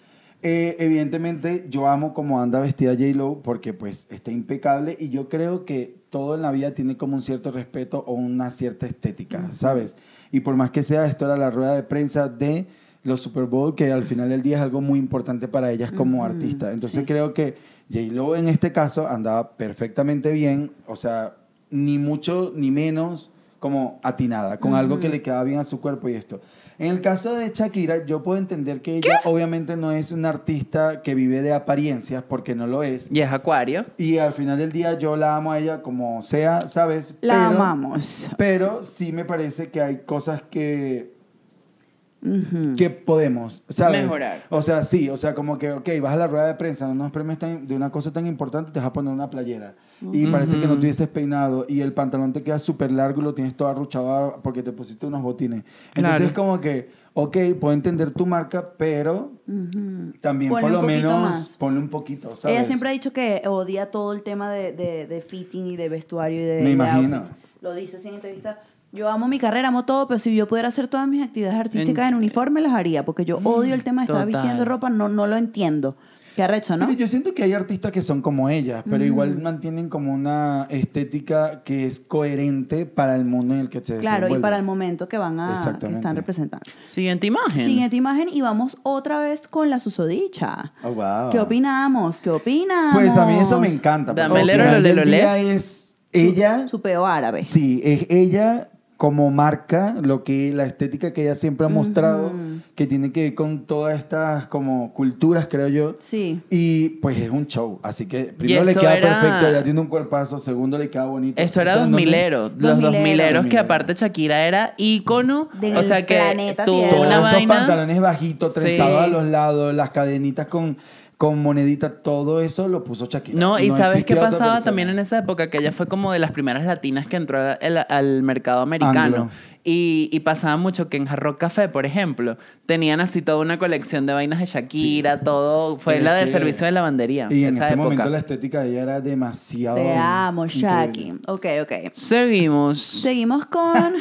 Speaker 2: Eh, evidentemente yo amo como anda vestida J-Lo porque pues está impecable y yo creo que todo en la vida tiene como un cierto respeto o una cierta estética, ¿sabes? Y por más que sea, esto era la rueda de prensa de los Super Bowl, que al final del día es algo muy importante para ellas como artista. Entonces
Speaker 1: sí.
Speaker 2: creo que J-Lo en este caso andaba perfectamente bien, o sea, ni mucho ni menos como atinada, con algo que le quedaba bien a su cuerpo y esto. En el caso de Shakira, yo puedo entender que ella obviamente no es una artista que vive de apariencias, porque no lo es.
Speaker 3: Y es Acuario.
Speaker 2: Y al final del día yo la amo a ella como sea, ¿sabes?
Speaker 1: La
Speaker 2: Pero-
Speaker 1: amamos.
Speaker 2: Pero sí me parece que hay cosas que Que podemos, ¿sabes?
Speaker 3: Mejorar.
Speaker 2: O sea, sí, o sea, como que, ok, vas a la rueda de prensa, unos premios tan- de una cosa tan importante, te vas a poner una playera. Y parece que no tuvieses peinado y el pantalón te queda súper largo y lo tienes todo arruchado porque te pusiste unos botines. Entonces
Speaker 3: Claro.
Speaker 2: es como que, ok, puedo entender tu marca, pero también
Speaker 1: Ponle
Speaker 2: por lo menos
Speaker 1: más.
Speaker 2: ponle un poquito, ¿sabes?
Speaker 1: Ella siempre ha dicho que odia todo el tema de, de, de fitting y de vestuario y de.
Speaker 2: Me
Speaker 1: de
Speaker 2: imagino.
Speaker 1: outfits. Lo dice así en entrevista. Yo amo mi carrera, amo todo, pero si yo pudiera hacer todas mis actividades artísticas en, uniforme, las haría, porque yo odio el tema de estar
Speaker 3: total.
Speaker 1: vistiendo ropa, no, no lo entiendo. Qué arrecho, ¿no?
Speaker 2: Pero yo siento que hay artistas que son como ellas, pero igual mantienen como una estética que es coherente para el mundo en el que se
Speaker 1: Claro, y para el momento que van a que están representando.
Speaker 3: Siguiente imagen.
Speaker 1: Siguiente imagen y vamos otra vez con la susodicha.
Speaker 2: Oh, wow.
Speaker 1: ¿Qué opinamos? ¿Qué opinamos?
Speaker 2: Pues a mí eso me encanta. porque
Speaker 3: Dame
Speaker 2: día es ella,
Speaker 1: Su peo árabe.
Speaker 2: sí, es ella como marca lo que la estética que ella siempre ha mostrado, que tiene que ver con todas estas como culturas, creo yo.
Speaker 1: Sí.
Speaker 2: Y pues es un show, así que primero le queda
Speaker 3: era-
Speaker 2: perfecto, ella tiene un cuerpazo, segundo le queda bonito.
Speaker 3: Esto era
Speaker 2: ¿Está en
Speaker 3: dos
Speaker 2: dónde?
Speaker 3: mileros, los
Speaker 1: Dos
Speaker 3: dos
Speaker 1: mileros.
Speaker 3: mileros que aparte Shakira era ícono,
Speaker 1: Del
Speaker 3: o sea que
Speaker 1: planeta
Speaker 3: tuvo una
Speaker 2: esos
Speaker 3: vaina.
Speaker 2: pantalones bajitos,
Speaker 3: Sí.
Speaker 2: trenzados a los lados, las cadenitas con, con monedita, todo eso lo puso Shakira.
Speaker 3: No, y ¿sabes qué pasaba también en esa época? Que ella fue como de las primeras latinas que entró al, mercado americano. Y, y pasaba mucho que en Hard Rock Café, por ejemplo, tenían así toda una colección de vainas de Shakira, todo. Fue la de
Speaker 2: que-
Speaker 3: servicio de lavandería.
Speaker 2: Y en
Speaker 3: esa
Speaker 2: ese
Speaker 3: época.
Speaker 2: momento la estética de ella era demasiado.
Speaker 1: Te amo, Shaki. Ok, ok.
Speaker 3: Seguimos.
Speaker 1: Seguimos con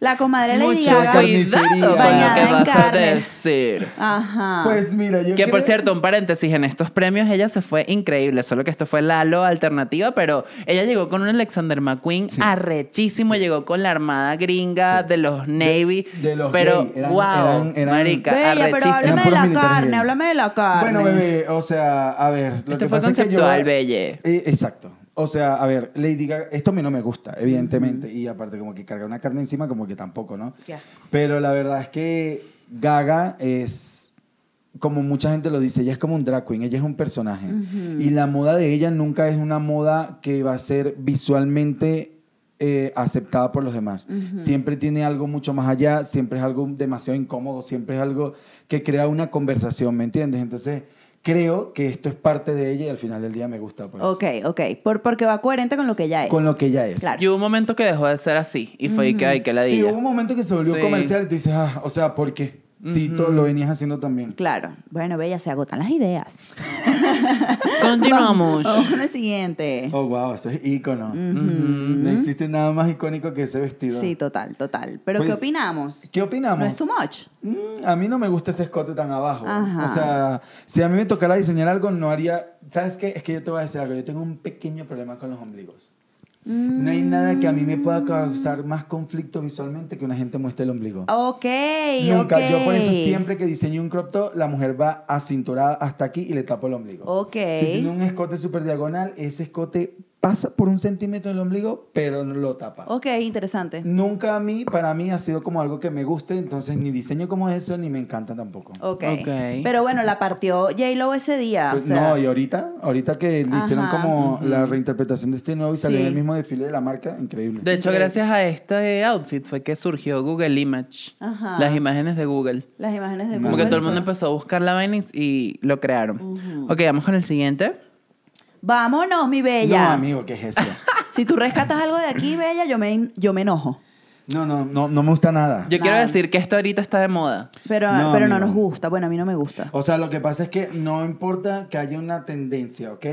Speaker 1: la comadre Lady
Speaker 3: Mucho
Speaker 1: Gaga.
Speaker 3: cuidado con lo que
Speaker 1: en
Speaker 3: vas a decir.
Speaker 1: Ajá.
Speaker 2: Pues mira, yo
Speaker 3: Que por
Speaker 2: creo-
Speaker 3: cierto, un paréntesis, en estos premios ella se fue increíble, solo que esto fue Lalo alternativa, pero ella llegó con un Alexander McQueen
Speaker 2: Sí.
Speaker 3: arrechísimo, llegó con la armada gringa de los Navy,
Speaker 2: de los
Speaker 3: pero
Speaker 2: gay, eran-
Speaker 3: wow,
Speaker 2: eran- eran-
Speaker 3: marica,
Speaker 1: Bella, pero
Speaker 3: arrechísimo.
Speaker 1: háblame de
Speaker 2: puros
Speaker 1: la
Speaker 2: militares
Speaker 1: carne,
Speaker 2: gay.
Speaker 1: háblame de la carne.
Speaker 2: Bueno, bebé, o sea, a ver. Lo
Speaker 3: Este
Speaker 2: que
Speaker 3: fue
Speaker 2: pasa es que
Speaker 3: conceptual,
Speaker 2: yo-
Speaker 3: Belle.
Speaker 2: Eh, exacto. O sea, a ver, Lady Gaga, esto a mí no me gusta, evidentemente, y aparte como que carga una carne encima, como que tampoco, ¿no? Pero la verdad es que Gaga es, como mucha gente lo dice, ella es como un drag queen, ella es un personaje. Y la moda de ella nunca es una moda que va a ser visualmente eh, aceptada por los demás. Siempre tiene algo mucho más allá, siempre es algo demasiado incómodo, siempre es algo que crea una conversación, ¿me entiendes? Entonces, creo que esto es parte de ella y al final del día me gusta, pues.
Speaker 1: Ok, ok. Por, porque va coherente con lo que ella es.
Speaker 2: Con lo que ella es.
Speaker 1: Claro.
Speaker 3: Y hubo un momento que dejó de ser así. Y fue que, ay, que la
Speaker 2: Sí,
Speaker 3: diga.
Speaker 2: hubo un momento que se volvió
Speaker 3: Sí.
Speaker 2: comercial y tú dices, ah, o sea, ¿por qué? Si tú lo venías haciendo también.
Speaker 1: Claro. Bueno, Bella, se agotan las ideas.
Speaker 3: Continuamos.
Speaker 1: Vamos con el siguiente.
Speaker 2: Oh, wow, eso es ícono. No existe nada más icónico que ese vestido.
Speaker 1: Sí, total, total. Pero ¿qué
Speaker 2: Pues,
Speaker 1: opinamos?
Speaker 2: ¿Qué opinamos?
Speaker 1: ¿No es too much?
Speaker 2: Mm, a mí no me gusta ese escote tan abajo.
Speaker 1: Ajá.
Speaker 2: O sea, si a mí me tocara diseñar algo, no haría... ¿Sabes qué? Es que yo te voy a decir algo. Yo tengo un pequeño problema con los ombligos. No hay nada que a mí me pueda causar más conflicto visualmente que una gente muestre el ombligo.
Speaker 1: Ok,
Speaker 2: Nunca. Yo por eso siempre que diseño un crop top, la mujer va acinturada hasta aquí y le tapo el ombligo.
Speaker 1: Ok.
Speaker 2: Si tiene un escote súper diagonal, ese escote pasa por un centímetro del ombligo, pero no lo tapa.
Speaker 1: Ok, interesante.
Speaker 2: Nunca a mí, para mí, ha sido como algo que me guste, entonces ni diseño como eso, ni me encanta tampoco.
Speaker 1: Ok.
Speaker 3: Ok.
Speaker 1: Pero bueno, la partió J-Lo ese día.
Speaker 2: Pues
Speaker 1: o sea,
Speaker 2: no, y ahorita, ahorita que le hicieron como la reinterpretación de este nuevo y salió en el mismo desfile de la marca, increíble.
Speaker 3: De hecho,
Speaker 1: Increíble.
Speaker 3: gracias a este outfit fue que surgió Google Image.
Speaker 1: Ajá.
Speaker 3: Las imágenes de Google.
Speaker 1: Las imágenes de
Speaker 2: Como
Speaker 3: Como que
Speaker 1: Google.
Speaker 3: todo el mundo empezó a buscar la vaina y- y lo crearon. Ok, vamos con el siguiente.
Speaker 1: Vámonos, mi
Speaker 2: no,
Speaker 1: bella.
Speaker 2: amigo, ¿qué es eso?
Speaker 1: Si tú rescatas algo de aquí, bella, yo me, yo me enojo.
Speaker 2: No, no, no, no me gusta nada.
Speaker 3: Yo quiero
Speaker 1: Nada.
Speaker 3: decir que esto ahorita está de moda.
Speaker 1: Pero,
Speaker 2: No,
Speaker 1: pero no
Speaker 2: amigo.
Speaker 1: nos gusta. Bueno, a mí no me gusta.
Speaker 2: O sea, lo que pasa es que no importa que haya una tendencia, ¿ok?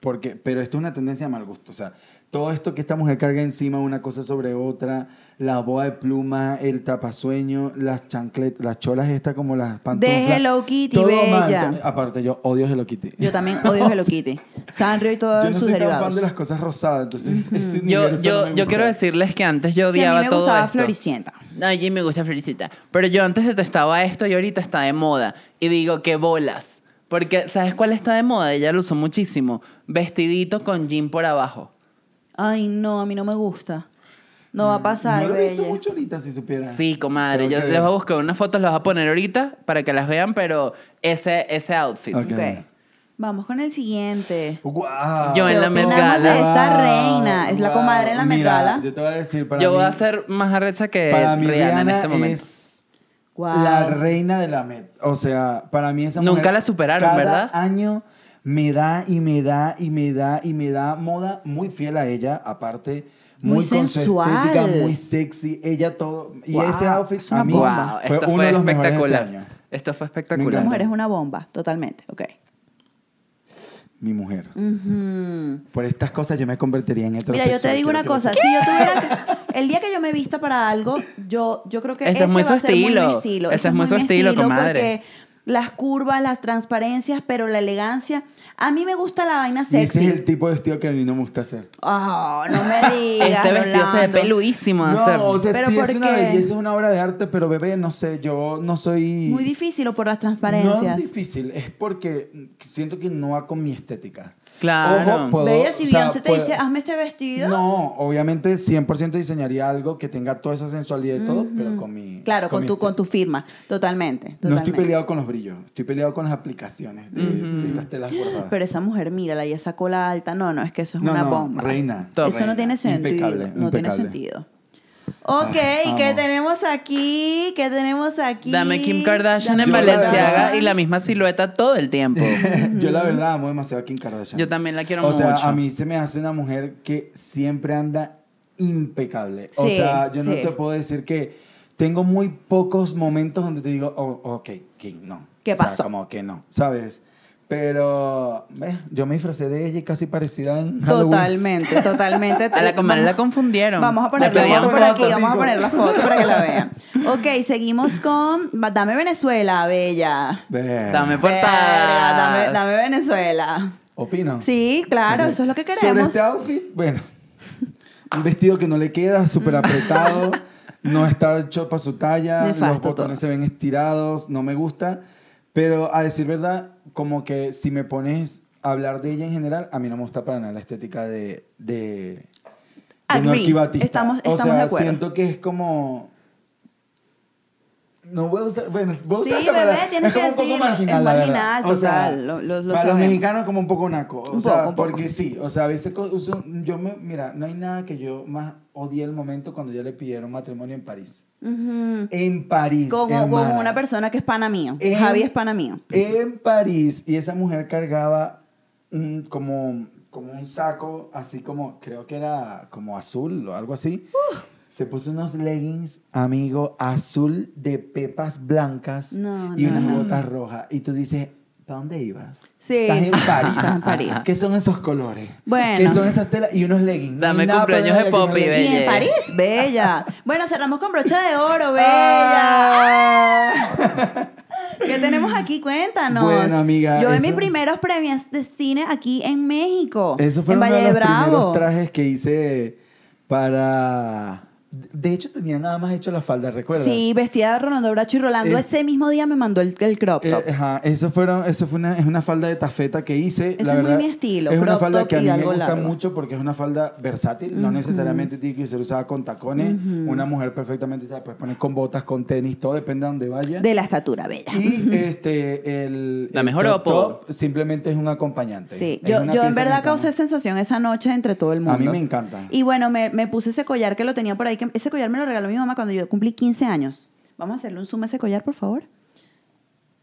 Speaker 2: Porque, pero esto es una tendencia de mal gusto. O sea, todo esto que esta mujer carga encima una cosa sobre otra, la boa de pluma, el tapasueño, las chancletas, las cholas estas como las pantuflas.
Speaker 1: De Hello Kitty,
Speaker 2: todo
Speaker 1: bella.
Speaker 2: Aparte, yo odio Hello Kitty.
Speaker 1: Yo también odio Hello Kitty. Sanrio y todos
Speaker 2: Yo no
Speaker 1: sus
Speaker 2: soy tan
Speaker 1: derivados.
Speaker 2: fan de las cosas rosadas, entonces ese
Speaker 3: Yo,
Speaker 2: universo
Speaker 3: yo,
Speaker 2: no
Speaker 3: yo quiero decirles que antes yo
Speaker 1: Que a
Speaker 3: odiaba
Speaker 1: mí me
Speaker 3: todo
Speaker 1: gustaba
Speaker 3: esto.
Speaker 1: Floricienta.
Speaker 3: Ay, me gusta Floricita. Pero yo antes detestaba esto y ahorita está de moda. Y digo, qué bolas. Porque, ¿sabes cuál está de moda? Ella lo usó muchísimo. Vestidito con jean por abajo.
Speaker 1: Ay, no, a mí no me gusta. No va a pasar,
Speaker 2: No lo he visto
Speaker 1: bella.
Speaker 2: mucho ahorita, si supiera.
Speaker 3: Sí, comadre.
Speaker 2: Tengo
Speaker 3: Yo
Speaker 2: que
Speaker 3: les voy a buscar unas fotos, las voy a poner ahorita para que las vean, pero ese, ese outfit.
Speaker 2: Ok.
Speaker 1: Ok. Vamos con el siguiente.
Speaker 2: Guau.
Speaker 3: Yo en
Speaker 1: ¿Qué
Speaker 3: la Met
Speaker 1: opinamos de
Speaker 3: Gala.
Speaker 1: esta reina? Es la comadre en la Met
Speaker 2: Mira,
Speaker 1: Gala.
Speaker 2: Yo te voy a decir, para
Speaker 3: Yo
Speaker 2: mí,
Speaker 3: voy a ser más arrecha que
Speaker 2: para mí
Speaker 3: Rihanna,
Speaker 2: Rihanna
Speaker 3: en este momento.
Speaker 2: es
Speaker 1: Guau.
Speaker 2: la reina de la Met. O sea, para mí esa
Speaker 3: Nunca
Speaker 2: mujer
Speaker 3: la superaron,
Speaker 2: cada
Speaker 3: ¿verdad?
Speaker 2: año me da y me da y me da y me da moda muy fiel a ella, aparte
Speaker 1: Muy
Speaker 2: muy, estética, muy sexy, ella todo y
Speaker 1: Wow,
Speaker 2: ese outfit
Speaker 1: es una
Speaker 2: a mí
Speaker 1: bomba.
Speaker 3: Wow,
Speaker 2: fue
Speaker 3: esto
Speaker 2: uno
Speaker 3: fue
Speaker 2: de los mejores de ese año.
Speaker 3: Esto fue espectacular.
Speaker 2: encanta.
Speaker 1: mujer es una bomba, totalmente. Ok.
Speaker 2: Mi mujer.
Speaker 1: Ujú.
Speaker 2: Por estas cosas yo me convertiría en
Speaker 1: Mira,
Speaker 2: heterosexual.
Speaker 1: yo te digo una cosa. Si yo tuviera que- el día que yo me vista para algo, yo, yo creo que
Speaker 3: Ese es
Speaker 1: ese
Speaker 3: muy
Speaker 1: va
Speaker 3: su
Speaker 1: a ser muy mi
Speaker 3: estilo.
Speaker 1: estilo.
Speaker 3: Ese es muy su estilo, comadre.
Speaker 1: Porque las curvas, las transparencias, pero la elegancia. A mí me gusta la vaina
Speaker 2: Y ese
Speaker 1: sexy.
Speaker 2: es el tipo de vestido que a mí no me gusta hacer.
Speaker 1: Oh, no me digas.
Speaker 3: Este vestido se ve peludísimo de
Speaker 2: No, o sea,
Speaker 1: ¿Pero
Speaker 2: sí es una belleza, es una obra de arte, pero bebé, no sé, yo no soy...
Speaker 1: Muy difícil o por las
Speaker 2: No
Speaker 1: transparencias.
Speaker 2: es difícil, es porque siento que no va con mi estética.
Speaker 3: Claro.
Speaker 2: Ojo, puedo-
Speaker 1: Bella, si
Speaker 2: o sea,
Speaker 1: Beyoncé te
Speaker 2: puedo-
Speaker 1: dice, hazme este vestido.
Speaker 2: No, obviamente 100% diseñaría algo que tenga toda esa sensualidad y todo, pero con mi...
Speaker 1: Claro, con,
Speaker 2: mi
Speaker 1: tu, con tu
Speaker 2: estética.
Speaker 1: firma. Totalmente.
Speaker 2: No estoy
Speaker 1: totalmente.
Speaker 2: peleado con los brillos, estoy peleado con las aplicaciones de, de estas telas bordadas.
Speaker 1: Pero esa mujer, mírala, y esa cola alta. No, no, es que eso es
Speaker 2: No,
Speaker 1: una
Speaker 2: no,
Speaker 1: bomba.
Speaker 2: reina,
Speaker 3: Top.
Speaker 1: Eso no tiene sentido.
Speaker 2: Impecable,
Speaker 1: no tiene
Speaker 2: impecable.
Speaker 1: sentido. Ok,
Speaker 2: Ah,
Speaker 1: ¿qué tenemos aquí? ¿Qué tenemos aquí?
Speaker 3: Dame Kim Kardashian en Valenciaga y la misma silueta todo el tiempo.
Speaker 2: Yo la verdad amo demasiado a Kim Kardashian.
Speaker 3: Yo también la quiero
Speaker 2: O sea,
Speaker 3: mucho.
Speaker 2: a mí se me hace una mujer que siempre anda impecable. o
Speaker 1: Sí,
Speaker 2: sea, yo no
Speaker 1: sí.
Speaker 2: te puedo decir que tengo muy pocos momentos donde te digo, oh, ok, Kim, no.
Speaker 1: ¿Qué
Speaker 2: O sea,
Speaker 1: pasó?
Speaker 2: como que no, ¿sabes? Pero eh, yo me disfracé de ella y casi parecida en Halloween.
Speaker 1: Totalmente, totalmente.
Speaker 3: A la comadre la confundieron.
Speaker 1: Vamos a poner la foto por aquí, vamos a poner la foto para que la vean. Ok, seguimos con Dame Venezuela, bella.
Speaker 2: Ve,
Speaker 3: Dame
Speaker 1: Verga,
Speaker 3: portadas.
Speaker 1: dame, dame Venezuela.
Speaker 2: Opino.
Speaker 1: Sí, claro, eso es lo que
Speaker 2: Sobre
Speaker 1: queremos.
Speaker 2: este outfit, bueno, un vestido que no le queda, súper apretado, no está hecho para su talla,
Speaker 1: Nefasto
Speaker 2: los botones se ven estirados, no me gusta. Pero a decir verdad, como que si me pones hablar de ella en general, a mí no me gusta para nada la estética de, de, de. Norqui Batista.
Speaker 1: Estamos-
Speaker 2: o sea,
Speaker 1: de acuerdo.
Speaker 2: siento que es como... No voy a usar, bueno, voy a
Speaker 1: Sí,
Speaker 2: usar esta
Speaker 1: bebé, tienes
Speaker 2: es como
Speaker 1: que
Speaker 2: un poco marginal,
Speaker 1: Es
Speaker 2: la
Speaker 1: marginal,
Speaker 2: verdad. O sea,
Speaker 1: total, lo- lo- lo
Speaker 2: para los mexicanos como un poco naco. O
Speaker 1: Un
Speaker 2: sea,
Speaker 1: poco, un poco.
Speaker 2: porque sí, o sea, a veces yo me, mira, no hay nada que yo más odie el momento cuando ya le pidieron matrimonio en París. En París,
Speaker 1: Como, como
Speaker 2: hermana.
Speaker 1: una persona que es pana mío.
Speaker 2: En-
Speaker 1: Javi es pana mío.
Speaker 2: En París, y esa mujer cargaba un- como, como un saco, así como, creo que era como azul o algo así. Se puso unos leggings, amigo, azul de pepas blancas
Speaker 1: No,
Speaker 2: y
Speaker 1: no,
Speaker 2: unas
Speaker 1: no.
Speaker 2: botas rojas. Y tú dices, ¿para dónde ibas?
Speaker 1: Sí,
Speaker 2: Estás en París.
Speaker 1: estás en París.
Speaker 2: ¿Qué son esos colores?
Speaker 1: Bueno.
Speaker 2: ¿Qué son esas telas? Y unos leggings.
Speaker 3: Dame
Speaker 2: nada
Speaker 3: cumpleaños de Poppy,
Speaker 2: leggings.
Speaker 1: Y en
Speaker 3: Bella.
Speaker 1: París, bella. Bueno, cerramos con brocha de oro, bella.
Speaker 2: Ah.
Speaker 1: ¿Qué tenemos aquí? Cuéntanos.
Speaker 2: Bueno, amiga,
Speaker 1: Yo vi
Speaker 2: eso-
Speaker 1: mis primeros premios de cine aquí en México.
Speaker 2: Eso fue
Speaker 1: en
Speaker 2: uno
Speaker 1: Valle
Speaker 2: de los primeros
Speaker 1: Bravo.
Speaker 2: trajes que hice para... De hecho, tenía nada más hecho la falda, ¿recuerdas?
Speaker 1: Sí, vestida de Rolando Bracho y Rolando
Speaker 2: Es-
Speaker 1: ese mismo día me mandó el, el crop
Speaker 2: Eh,
Speaker 1: top.
Speaker 2: ajá, eso fueron, eso fue una, es una falda de tafeta que hice.
Speaker 1: Ese
Speaker 2: la
Speaker 1: es muy
Speaker 2: verdad,
Speaker 1: mi estilo,
Speaker 2: Es una falda que a mí me gusta
Speaker 1: largo.
Speaker 2: mucho porque es una falda versátil. No necesariamente tiene que ser usada con tacones. Una mujer perfectamente se la puede poner con botas, con tenis, todo depende de donde vaya.
Speaker 1: De la estatura, bella.
Speaker 2: Y este, el,
Speaker 3: La
Speaker 2: el
Speaker 3: mejor
Speaker 2: crop
Speaker 3: opo.
Speaker 2: top simplemente es un acompañante.
Speaker 1: Sí,
Speaker 2: Es
Speaker 1: yo, yo en verdad causé sensación esa noche entre todo el mundo.
Speaker 2: A mí me encanta.
Speaker 1: Y bueno, me, me puse ese collar que lo tenía por ahí. Que, ese collar me lo regaló mi mamá cuando yo cumplí 15 años. Vamos a hacerle un zoom a ese collar, por favor.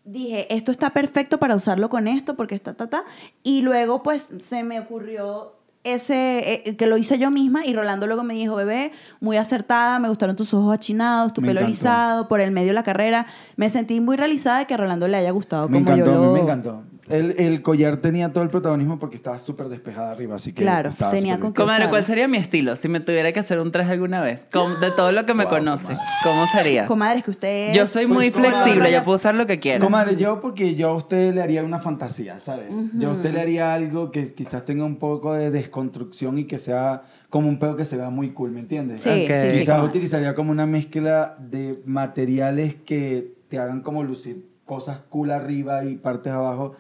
Speaker 1: Dije, esto está perfecto para usarlo con esto porque está, ta, ta. Y luego, pues, se me ocurrió ese, eh, que lo hice yo misma y Rolando luego me dijo, bebé, muy acertada, me gustaron tus ojos achinados, tu
Speaker 2: Me
Speaker 1: pelo
Speaker 2: encantó.
Speaker 1: alisado, por el medio de la carrera. Me sentí muy realizada de que a Rolando le haya gustado
Speaker 2: Me
Speaker 1: como
Speaker 2: encantó,
Speaker 1: yo lo...
Speaker 2: me encantó. El, el collar tenía todo el protagonismo porque estaba súper despejada arriba, así que
Speaker 1: Claro,
Speaker 2: estaba
Speaker 1: tenía con
Speaker 3: Comadre. ¿cuál sería mi estilo? Si me tuviera que hacer un traje alguna vez. De todo lo que me
Speaker 2: Wow,
Speaker 3: conoce.
Speaker 2: comadre.
Speaker 3: ¿Cómo sería?
Speaker 1: Comadre, es que usted
Speaker 3: Yo soy
Speaker 2: Pues,
Speaker 3: muy
Speaker 2: comadre.
Speaker 3: flexible, yo puedo usar lo que quiera.
Speaker 2: Comadre, yo porque yo a usted le haría una fantasía, ¿sabes? Yo a usted le haría algo que quizás tenga un poco de desconstrucción y que sea como un pedo que se vea muy cool, ¿me entiendes?
Speaker 1: Sí,
Speaker 3: Ok.
Speaker 1: sí, sí.
Speaker 2: Quizás
Speaker 1: comadre.
Speaker 2: utilizaría como una mezcla de materiales que te hagan como lucir cosas cool arriba y partes abajo.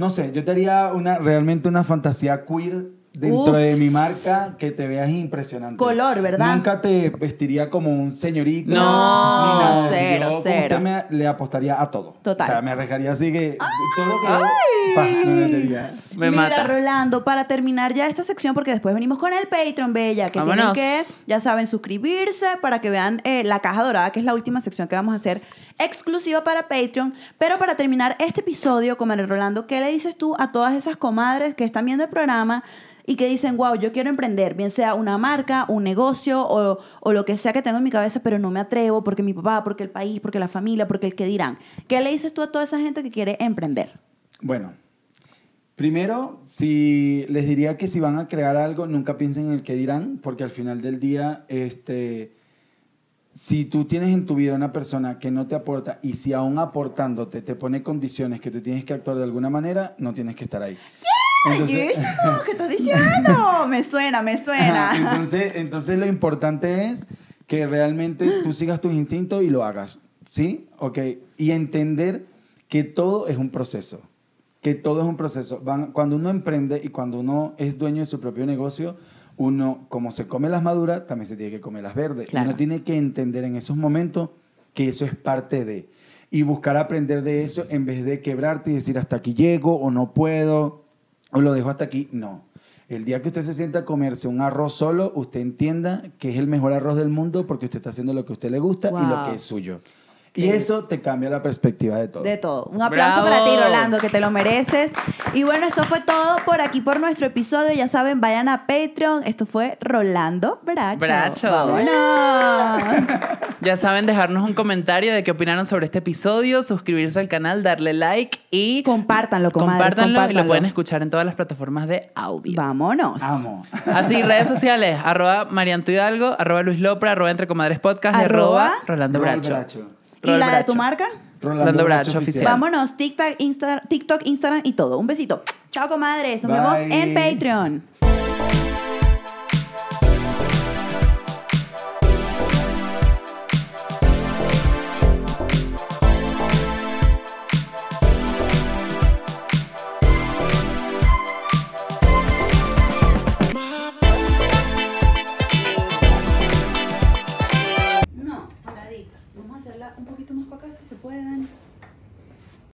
Speaker 2: No sé, yo te haría una, realmente una fantasía queer dentro
Speaker 1: Uf.
Speaker 2: de mi marca que te veas impresionante.
Speaker 1: Color, ¿verdad?
Speaker 2: Nunca te vestiría como un señorito.
Speaker 3: No,
Speaker 2: ni nada
Speaker 1: cero,
Speaker 2: Yo,
Speaker 1: cero.
Speaker 2: Usted me, le apostaría a todo.
Speaker 1: Total.
Speaker 2: O sea, me arriesgaría así que todo lo que yo, pa, me metería.
Speaker 3: Me
Speaker 1: Mira,
Speaker 3: mata.
Speaker 1: Rolando, para terminar ya esta sección, porque después venimos con el Patreon, Bella, que
Speaker 3: Vámonos.
Speaker 1: tienen que, ya saben, suscribirse para que vean eh, la caja dorada, que es la última sección que vamos a hacer exclusiva para Patreon. Pero para terminar este episodio, comadre Rolando, ¿qué le dices tú a todas esas comadres que están viendo el programa y que dicen, wow, yo quiero emprender, bien sea una marca, un negocio o, lo que sea que tengo en mi cabeza, pero no me atrevo porque mi papá, porque el país, porque la familia, porque el que dirán? ¿Qué le dices tú a toda esa gente que quiere emprender?
Speaker 2: Bueno, primero, si les diría que si van a crear algo, nunca piensen en el que dirán, porque al final del día, este, si tú tienes en tu vida una persona que no te aporta y si aún aportándote te pone condiciones que tú tienes que actuar de alguna manera, no tienes que estar ahí. Entonces-
Speaker 1: eso, ¿Qué estás diciendo? me suena, me suena.
Speaker 2: Entonces, entonces lo importante es que realmente tú sigas tus instintos y lo hagas, ¿sí? Ok, y entender que todo es un proceso, que todo es un proceso. Van- cuando uno emprende y cuando uno es dueño de su propio negocio, uno, como se come las maduras, también se tiene que comer las verdes. Y
Speaker 1: Claro.
Speaker 2: Uno tiene que entender en esos momentos que eso es parte de. Y buscar aprender de eso en vez de quebrarte y decir hasta aquí llego o no puedo o lo dejo hasta aquí. No. El día que usted se sienta a comerse un arroz solo, usted entienda que es el mejor arroz del mundo porque usted está haciendo lo que a usted le gusta y lo que es suyo. Y eso te cambia la perspectiva de todo.
Speaker 1: De todo. Un aplauso
Speaker 3: Bravo.
Speaker 1: para ti, Rolando, que te lo mereces. Y bueno, eso fue todo por aquí, por nuestro episodio. Ya saben, vayan a Patreon. Esto fue Rolando Bracho.
Speaker 3: Bracho.
Speaker 1: Vámonos.
Speaker 3: Ya saben, dejarnos un comentario de qué opinaron sobre este episodio, suscribirse al canal, darle like y
Speaker 1: Compártanlo, comadres,
Speaker 3: compártanlo y lo pueden escuchar en todas las plataformas de audio.
Speaker 1: Vámonos.
Speaker 2: Amo.
Speaker 3: Así, redes sociales, arroba Marianto Hidalgo, arroba Luis Lopra, arroba Entre Comadres Podcast
Speaker 1: Arroba
Speaker 3: arroba Rolando
Speaker 2: Rol
Speaker 3: Bracho.
Speaker 2: Bracho.
Speaker 1: ¿Y la de
Speaker 3: Bracho.
Speaker 1: tu marca?
Speaker 3: Rolando Bracho oficial.
Speaker 1: Vámonos. TikTok, Insta- TikTok, Instagram y todo. Un besito. Chao, comadres. Nos vemos en Patreon.